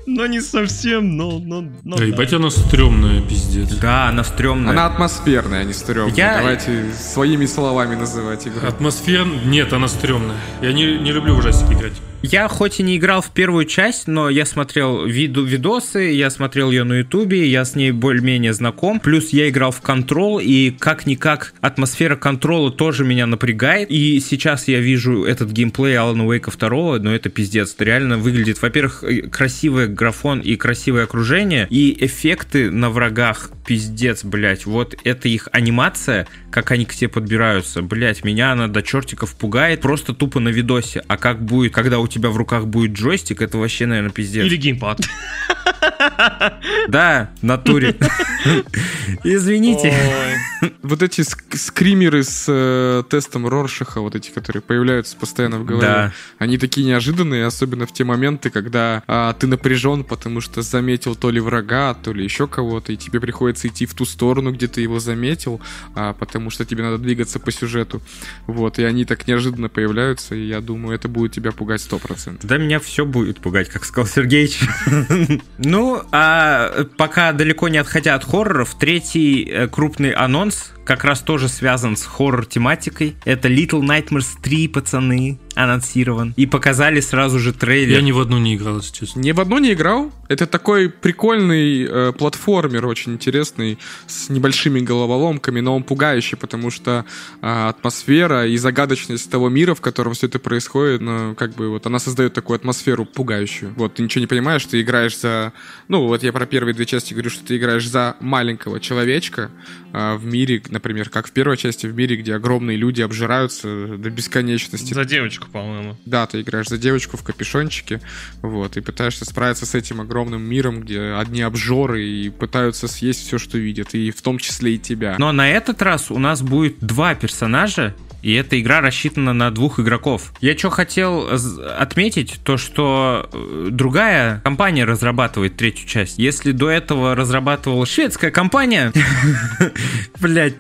Но не совсем, но... но, но да, ебать она стрёмная, пиздец. Да, она стрёмная. Она атмосферная, а не стрёмная. Я- Давайте своими словами называть игру. Атмосфер... Нет, она стрёмная. Я не, не люблю ужастики играть. Я хоть и не играл в первую часть, но я смотрел виду видосы, я смотрел ее на ютубе, я с ней более-менее знаком. Плюс я играл в контрол, и как-никак атмосфера контрола тоже меня напрягает. И сейчас я вижу этот геймплей Алана Уэйка 2, но это пиздец. Это реально выглядит, во-первых, э, красивый графон и красивое окружение, и эффекты на врагах пиздец, блять. Вот это их анимация, как они к тебе подбираются. Блять, меня она до чертиков пугает просто тупо на видосе. А как будет, когда у тебя в руках будет джойстик, это вообще, наверное, пиздец. Или геймпад. Да, натуре. Извините. Вот эти ск- скримеры с э, тестом Роршаха, вот эти, которые появляются постоянно в голове, Да. они такие неожиданные, особенно в те моменты, когда а, ты напряжен, потому что заметил то ли врага, то ли еще кого-то, и тебе приходится идти в ту сторону, где ты его заметил, а, потому что тебе надо двигаться по сюжету. Вот, и они так неожиданно появляются, и я думаю, это будет тебя пугать 100%. Да меня все будет пугать, как сказал Сергеич. Ну, а пока далеко не отходя от хорроров, третий э, крупный анонс как раз тоже связан с хоррор-тематикой. Это Little Nightmares 3, пацаны, анонсирован. И показали сразу же трейлер. Я ни в одну не играл, если честно. Ни в одну не играл. Это такой прикольный э, платформер, очень интересный, с небольшими головоломками, но он пугающий, потому что э, атмосфера и загадочность того мира, в котором все это происходит, ну, как бы вот она создает такую атмосферу пугающую. Вот, ты ничего не понимаешь, ты играешь за... Ну, вот я про первые две части говорю, что ты играешь за маленького человечка э, в мире, например, как в первой части в мире, где огромные люди обжираются до бесконечности. За девочку, по-моему. Да, ты играешь за девочку в капюшончике, вот, и пытаешься справиться с этим огромным миром, где одни обжоры и пытаются съесть все, что видят, и в том числе и тебя. Но на этот раз у нас будет два персонажа, И эта игра рассчитана на двух игроков. Я что хотел отметить, то что э, другая компания разрабатывает третью часть. Если до этого разрабатывала шведская компания, блять,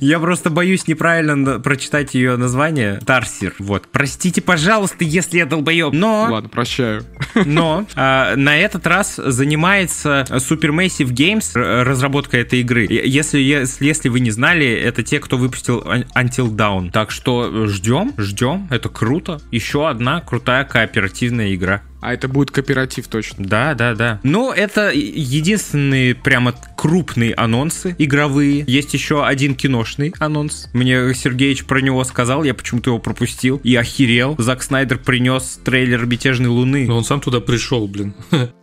я просто боюсь неправильно прочитать ее название. Тарсир. Вот. Простите, пожалуйста, если я долбоеб. Но... Ладно, прощаю. Но а, на этот раз занимается Supermassive Games разработка этой игры. Если, если, если вы не знали, это те, кто выпустил Until Dawn. Так что ждем, ждем. Это круто. Еще одна крутая кооперативная игра. А это будет кооператив точно. Да, да, да. Но это единственные прямо крупные анонсы игровые. Есть еще один киношный анонс. Мне Сергеевич про него сказал, я почему-то его пропустил и охерел. Зак Снайдер принес трейлер «Мятежной луны». Но он сам туда пришел, блин.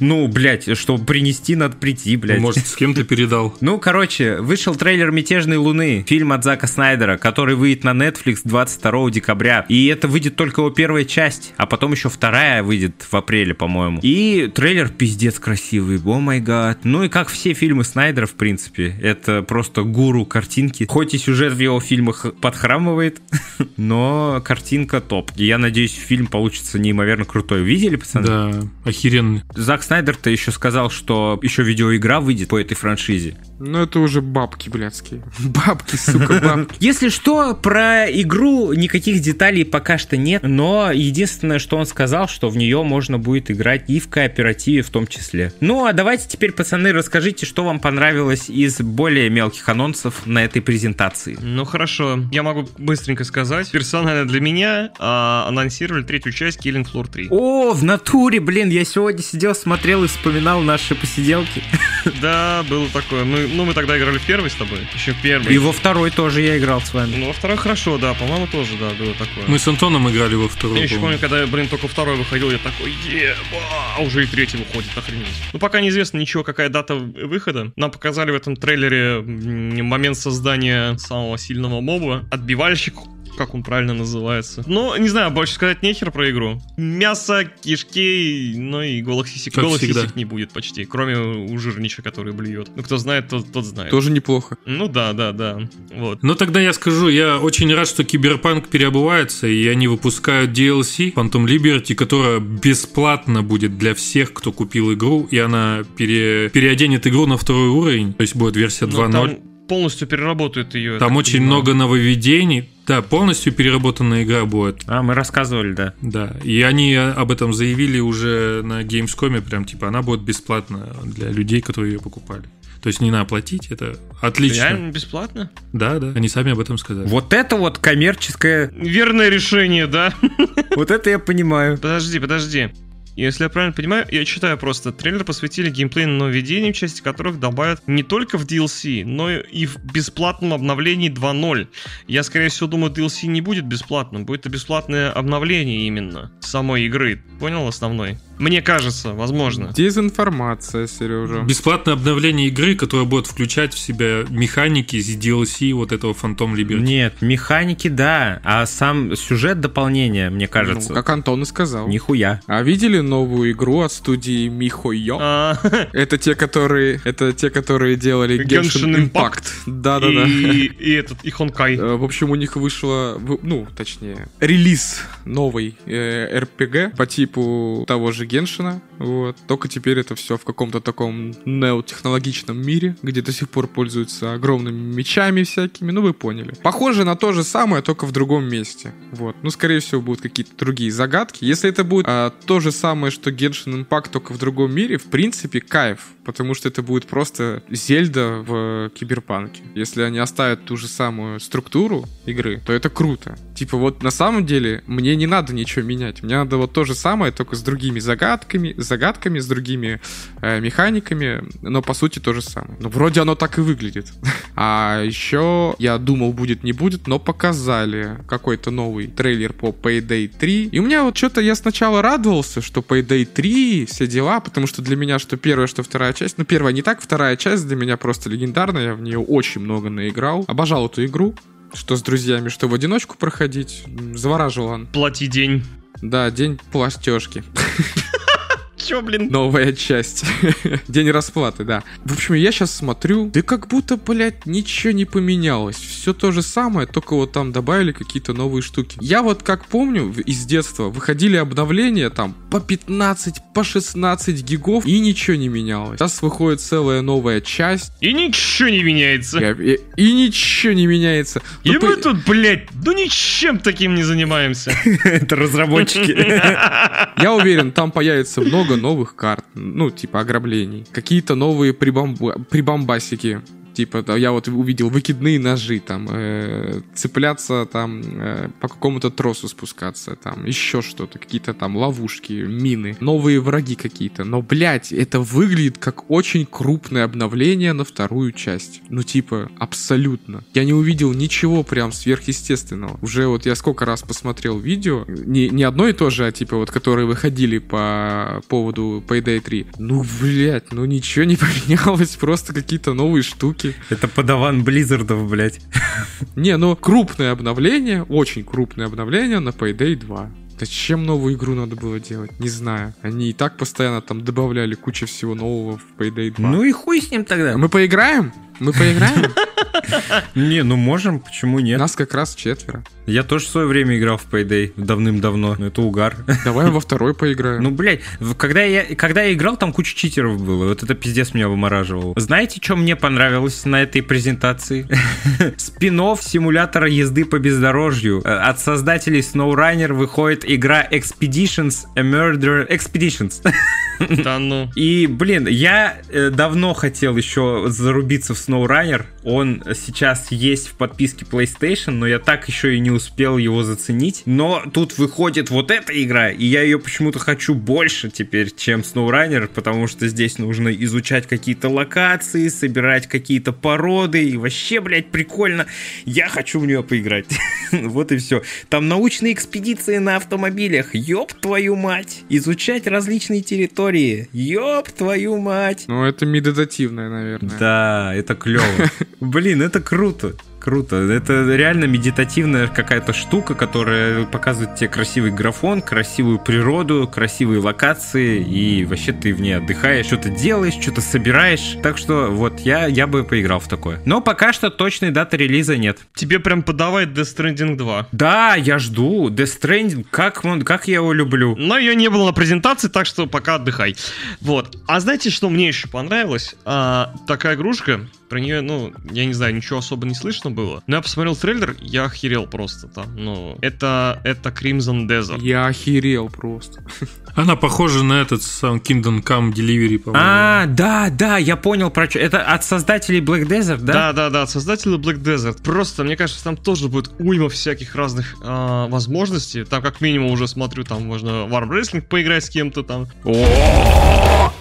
Ну, блядь, чтобы принести, надо прийти, блядь. Может, с кем-то передал. Ну, короче, вышел трейлер «Мятежной луны», фильм от Зака Снайдера, который выйдет на Netflix 22 декабря. И это выйдет только его первая часть, а потом еще вторая выйдет в апреле, по-моему. И трейлер пиздец красивый, о май гад. Ну и как все фильмы Снайдера, в принципе, это просто гуру картинки. Хоть и сюжет в его фильмах подхрамывает, но картинка топ. И я надеюсь, фильм получится неимоверно крутой. Видели, пацаны? Да, охеренный. Зак Снайдер-то еще сказал, что еще видеоигра выйдет по этой франшизе. Ну это уже бабки блядские. Бабки, сука, бабки. Если что, про игру никаких деталей пока что нет, но единственное, что он сказал, что в нее можно будет играть и в кооперативе в том числе. Ну а давайте теперь, пацаны, расскажите, что вам понравилось из более мелких анонсов на этой презентации. Ну хорошо, я могу быстренько сказать. Персонально для меня а, анонсировали третью часть Killing Floor 3. О, в натуре, блин, я сегодня сидел, смотрел и вспоминал наши посиделки. Да, было такое. Мы, ну, мы тогда играли в первый с тобой. Еще в первый. И во второй тоже я играл с вами. Ну, во второй хорошо, да. По-моему, тоже, да, было такое. Мы с Антоном играли во второй. Я еще помню, когда, блин, только второй выходил, я такой, еба, а уже и третий выходит, охренеть. Ну, пока неизвестно ничего, какая дата выхода. Нам показали в этом трейлере момент создания самого сильного моба. Отбивальщик как он правильно называется. Но, не знаю, больше сказать нехер про игру. Мясо, кишки, ну и голых сисек. Как голых всегда. сисек не будет почти, кроме у жирнича, который блюет. Ну, кто знает, тот, тот знает. Тоже неплохо. Ну да, да, да. Вот. Ну тогда я скажу, я очень рад, что Киберпанк переобувается, и они выпускают DLC Phantom Liberty, которая бесплатно будет для всех, кто купил игру, и она пере... переоденет игру на второй уровень, то есть будет версия 2.0 полностью переработают ее. Там очень понимаю. много нововведений. Да, полностью переработанная игра будет. А, мы рассказывали, да. Да, и они об этом заявили уже на Gamescom, прям типа она будет бесплатна для людей, которые ее покупали. То есть не надо платить, это отлично. Реально бесплатно? Да, да, они сами об этом сказали. Вот это вот коммерческое... Верное решение, да? Вот это я понимаю. Подожди, подожди. Если я правильно понимаю, я читаю просто, трейлер посвятили геймплейным нововведениям, части которых добавят не только в DLC, но и в бесплатном обновлении 2.0. Я, скорее всего, думаю, DLC не будет бесплатным, будет это бесплатное обновление именно самой игры. Понял основной? Мне кажется, возможно. Дезинформация, Сережа. Бесплатное обновление игры, которое будет включать в себя механики из DLC вот этого Phantom Liberty. Нет, механики, да, а сам сюжет дополнения, мне кажется. Ну, как Антон и сказал. Нихуя. А видели новую игру от студии Михойо? А... Это те, которые, это те, которые делали Genshin, Impact. Да-да-да. И, и этот, и Хонкай. Э, в общем, у них вышло, ну, точнее, релиз новый э, RPG по типу того же Геншина, вот. Только теперь это все в каком-то таком неотехнологичном мире, где до сих пор пользуются огромными мечами всякими, ну вы поняли. Похоже на то же самое, только в другом месте, вот. Ну, скорее всего, будут какие-то другие загадки. Если это будет а, то же самое, что Genshin Impact, только в другом мире, в принципе, кайф, потому что это будет просто Зельда в киберпанке. Если они оставят ту же самую структуру игры, то это круто. Типа вот на самом деле мне не надо ничего менять, мне надо вот то же самое, только с другими загадками, загадками, с другими э, механиками, но по сути то же самое. Ну, вроде оно так и выглядит. А еще я думал, будет, не будет, но показали какой-то новый трейлер по Payday 3. И у меня вот что-то я сначала радовался, что Payday 3, все дела, потому что для меня что первая, что вторая часть. Ну, первая не так, вторая часть для меня просто легендарная, я в нее очень много наиграл. Обожал эту игру что с друзьями, что в одиночку проходить. Завораживал он. Плати день. Да, день пластежки. Чё, блин? Новая часть. День расплаты, да. В общем, я сейчас смотрю, да как будто, блядь, ничего не поменялось. Все то же самое, только вот там добавили какие-то новые штуки. Я вот как помню из детства, выходили обновления там по 15, по 16 гигов, и ничего не менялось. Сейчас выходит целая новая часть, И ничего не меняется. и, и ничего не меняется. И Ну, по- мы тут, блядь, ну ничем таким не занимаемся. Это разработчики. Я уверен, там появится много новых карт, ну, типа ограблений. Какие-то новые прибамба- прибамбасики. Типа, я вот увидел выкидные ножи, там, э, цепляться там э, по какому-то тросу спускаться, там, еще что-то, какие-то там ловушки, мины, новые враги какие-то. Но, блядь, это выглядит как очень крупное обновление на вторую часть. Ну, типа, абсолютно. Я не увидел ничего прям сверхъестественного. Уже вот я сколько раз посмотрел видео, не, не одно и то же, а типа вот, которые выходили по поводу Payday 3. Ну, блядь, ну ничего не поменялось, просто какие-то новые штуки. Это подаван Blizzard ов, блядь. Не, ну, крупное обновление, очень крупное обновление на Payday 2. Зачем новую игру надо было делать? Не знаю. Они и так постоянно там добавляли кучу всего нового в Payday 2. Ну и хуй с ним тогда. Мы поиграем? Мы поиграем? Не, ну можем, почему нет? Нас как раз четверо. Я тоже в свое время играл в Payday давным-давно. Ну, Это угар. Давай во второй поиграем. Ну, блядь, когда я, когда я играл, там куча читеров было. Вот это пиздец меня вымораживало. Знаете, что мне понравилось на этой презентации? спин симулятора езды по бездорожью. Э, От создателей SnowRunner выходит игра Expeditions A Murder... Expeditions. Да ну. И, блин, я э, давно хотел еще зарубиться в SnowRunner. Он сейчас есть в подписке PlayStation, но я так еще и не успел его заценить. Но тут выходит вот эта игра, и я ее почему-то хочу больше теперь, чем SnowRunner, потому что здесь нужно изучать какие-то локации, собирать какие-то породы, и вообще, блядь, прикольно. Я хочу в нее поиграть. Вот и все. Там научные экспедиции на автомобилях. Ёб твою мать. Изучать различные территории. Ёб твою мать. Ну, это медитативное, наверное. Да, это клево. Блин, это круто. Круто. Это реально медитативная какая-то штука, которая показывает тебе красивый графон, красивую природу, красивые локации, и вообще ты в ней отдыхаешь, что-то делаешь, что-то собираешь. Так что вот я, я бы поиграл в такое. Но пока что точной даты релиза нет. Тебе прям подавает Death Stranding 2. Да, я жду. Death Stranding, как, он, как я его люблю. Но ее не было на презентации, так что пока отдыхай. Вот. А знаете, что мне еще понравилось? А, такая игрушка, про нее, ну, я не знаю, ничего особо не слышно было. Но я посмотрел трейлер, я охерел просто там. Ну, это, это Crimson Desert. Я охерел просто. Она похожа на этот сам Kingdom Come Delivery, по-моему. А, да, да, я понял про что. Это от создателей Black Desert, да? Да, да, да, от создателя Black Desert. Просто, мне кажется, там тоже будет уйма всяких разных а, возможностей. Там, как минимум, уже смотрю, там можно в армрестлинг поиграть с кем-то там.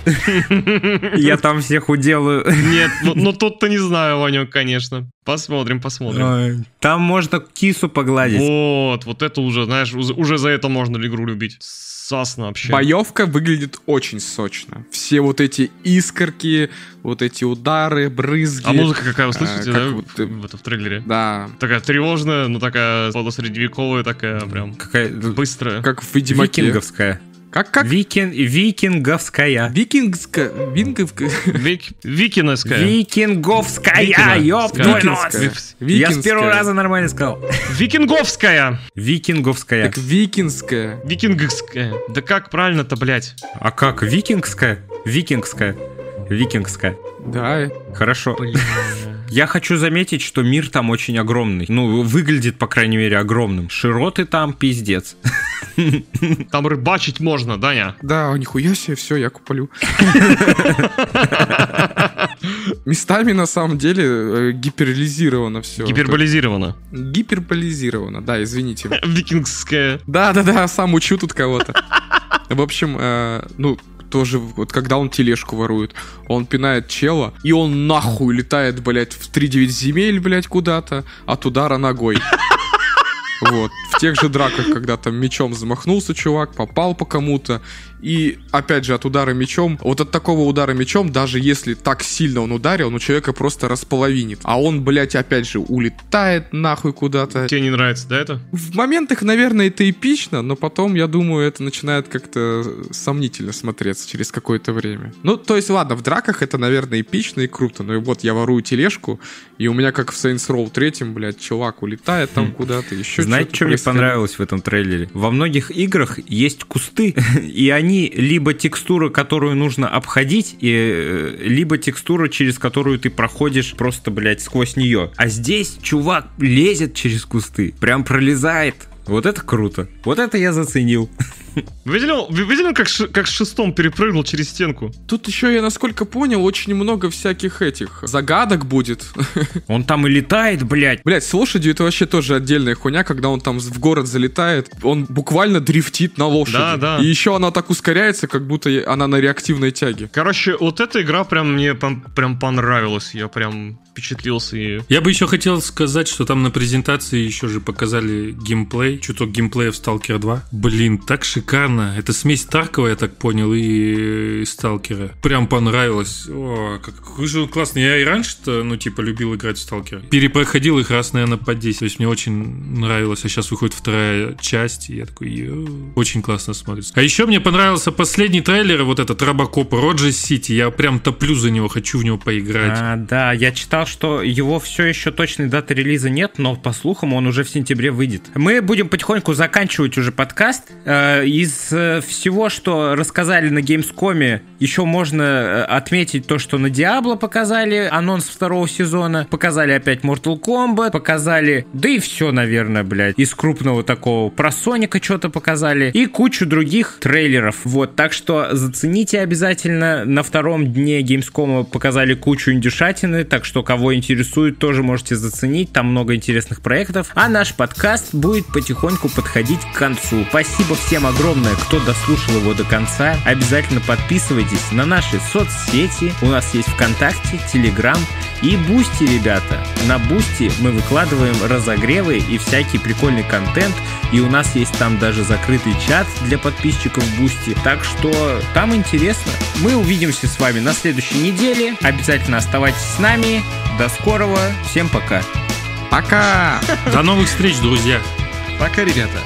Я там всех уделаю. Нет, ну, ну тут-то не знаю, Ванек, конечно. Посмотрим, посмотрим. Там можно кису погладить. Вот, вот это уже, знаешь, уже за это можно ли игру любить. Сасно вообще. Боевка выглядит очень сочно. Все вот эти искорки, вот эти удары, брызги. А музыка какая, вы слышите, А, да, э, в, это, в трейлере? Да, Такая тревожная, но такая полусредневековая, такая прям Какая быстрая. как в Ведьмаке. викинговская. Как, как? Викин, викинговская. Викингская. Винговская. Вик, викинеская. Викинговская, ёб твой Викинская. нос. Я с первого раза нормально сказал. Викинговская. Викинговская. Так викинская. Викингская. Да как правильно-то, блядь? А как? Викингская? Викингская. Викингская. Да. Хорошо. Я хочу заметить, что мир там очень огромный. Ну, выглядит, по крайней мере, огромным. Широты там пиздец. Там рыбачить можно, Даня. Да, нихуя себе, все, я куплю. Местами, на самом деле, э, гиперболизировано все. Гиперболизировано. Гиперболизировано, да, извините. Викингская. Да-да-да, сам учу тут кого-то. В общем, э, ну, тоже, вот когда он тележку ворует, он пинает чела, и он нахуй летает, блядь, в 3-9 земель, блядь, куда-то, от удара ногой. Вот. в тех же драках, когда там мечом замахнулся чувак, попал по кому-то, и, опять же, от удара мечом, вот от такого удара мечом, даже если так сильно он ударил, ну, человека просто располовинит. А он, блядь, опять же, улетает нахуй куда-то. Тебе не нравится, да, это? В моментах, наверное, это эпично, но потом, я думаю, это начинает как-то сомнительно смотреться через какое-то время. Ну, то есть, ладно, в драках это, наверное, эпично и круто, но и вот я ворую тележку, и у меня, как в Saints Row 3, блядь, чувак улетает там куда-то, еще Знаете, что мне понравилось в этом трейлере? Во многих играх есть кусты, и они либо текстура, которую нужно обходить, и, э, либо текстура, через которую ты проходишь просто, блядь, сквозь нее. А здесь чувак лезет через кусты, прям пролезает. Вот это круто. Вот это я заценил. Вы видели, вы видели как, ш- как с шестом перепрыгнул через стенку? Тут еще, я насколько понял, очень много всяких этих загадок будет. Он там и летает, блядь. Блядь, с лошадью это вообще тоже отдельная хуйня, когда он там в город залетает, он буквально дрифтит на лошади. Да, да. И еще она так ускоряется, как будто она на реактивной тяге. Короче, вот эта игра прям мне прям понравилась. Я прям впечатлился и... Я бы еще хотел сказать, что там на презентации еще же показали геймплей, чуток геймплея в Stalker 2. Блин, так шикарно. Это смесь Таркова, я так понял, и, Сталкера. Прям понравилось. О, какой же он классный. Я и раньше-то, ну, типа, любил играть в Сталкера. Перепроходил их раз, наверное, по 10. То есть мне очень нравилось. А сейчас выходит вторая часть, и я такой, «Йоу». очень классно смотрится. А еще мне понравился последний трейлер, вот этот Робокоп Роджерс Сити. Я прям топлю за него, хочу в него поиграть. А, да, я читал, что его все еще точной даты релиза нет, но по слухам он уже в сентябре выйдет. Мы будем потихоньку заканчивать уже подкаст. Э, Из э, всего, что рассказали на Gamescom, еще можно э, отметить то, что на Diablo показали анонс второго сезона, показали опять Mortal Kombat, показали, да и все, наверное, блядь, из крупного такого. Про Соника что-то показали и кучу других трейлеров. Вот, так что зацените обязательно. На втором дне Gamescom показали кучу индюшатины, так что кого интересует, тоже можете заценить. Там много интересных проектов. А наш подкаст будет потихоньку подходить к концу. Спасибо всем огромное, кто дослушал его до конца. Обязательно подписывайтесь на наши соцсети. У нас есть ВКонтакте, Телеграм и Boosty, ребята. На Boosty мы выкладываем разогревы и всякий прикольный контент. И у нас есть там даже закрытый чат для подписчиков Boosty. Так что там интересно. Мы увидимся с вами на следующей неделе. Обязательно оставайтесь с нами. До скорого. Всем пока. Пока! До новых встреч, друзья! Пока, ребята.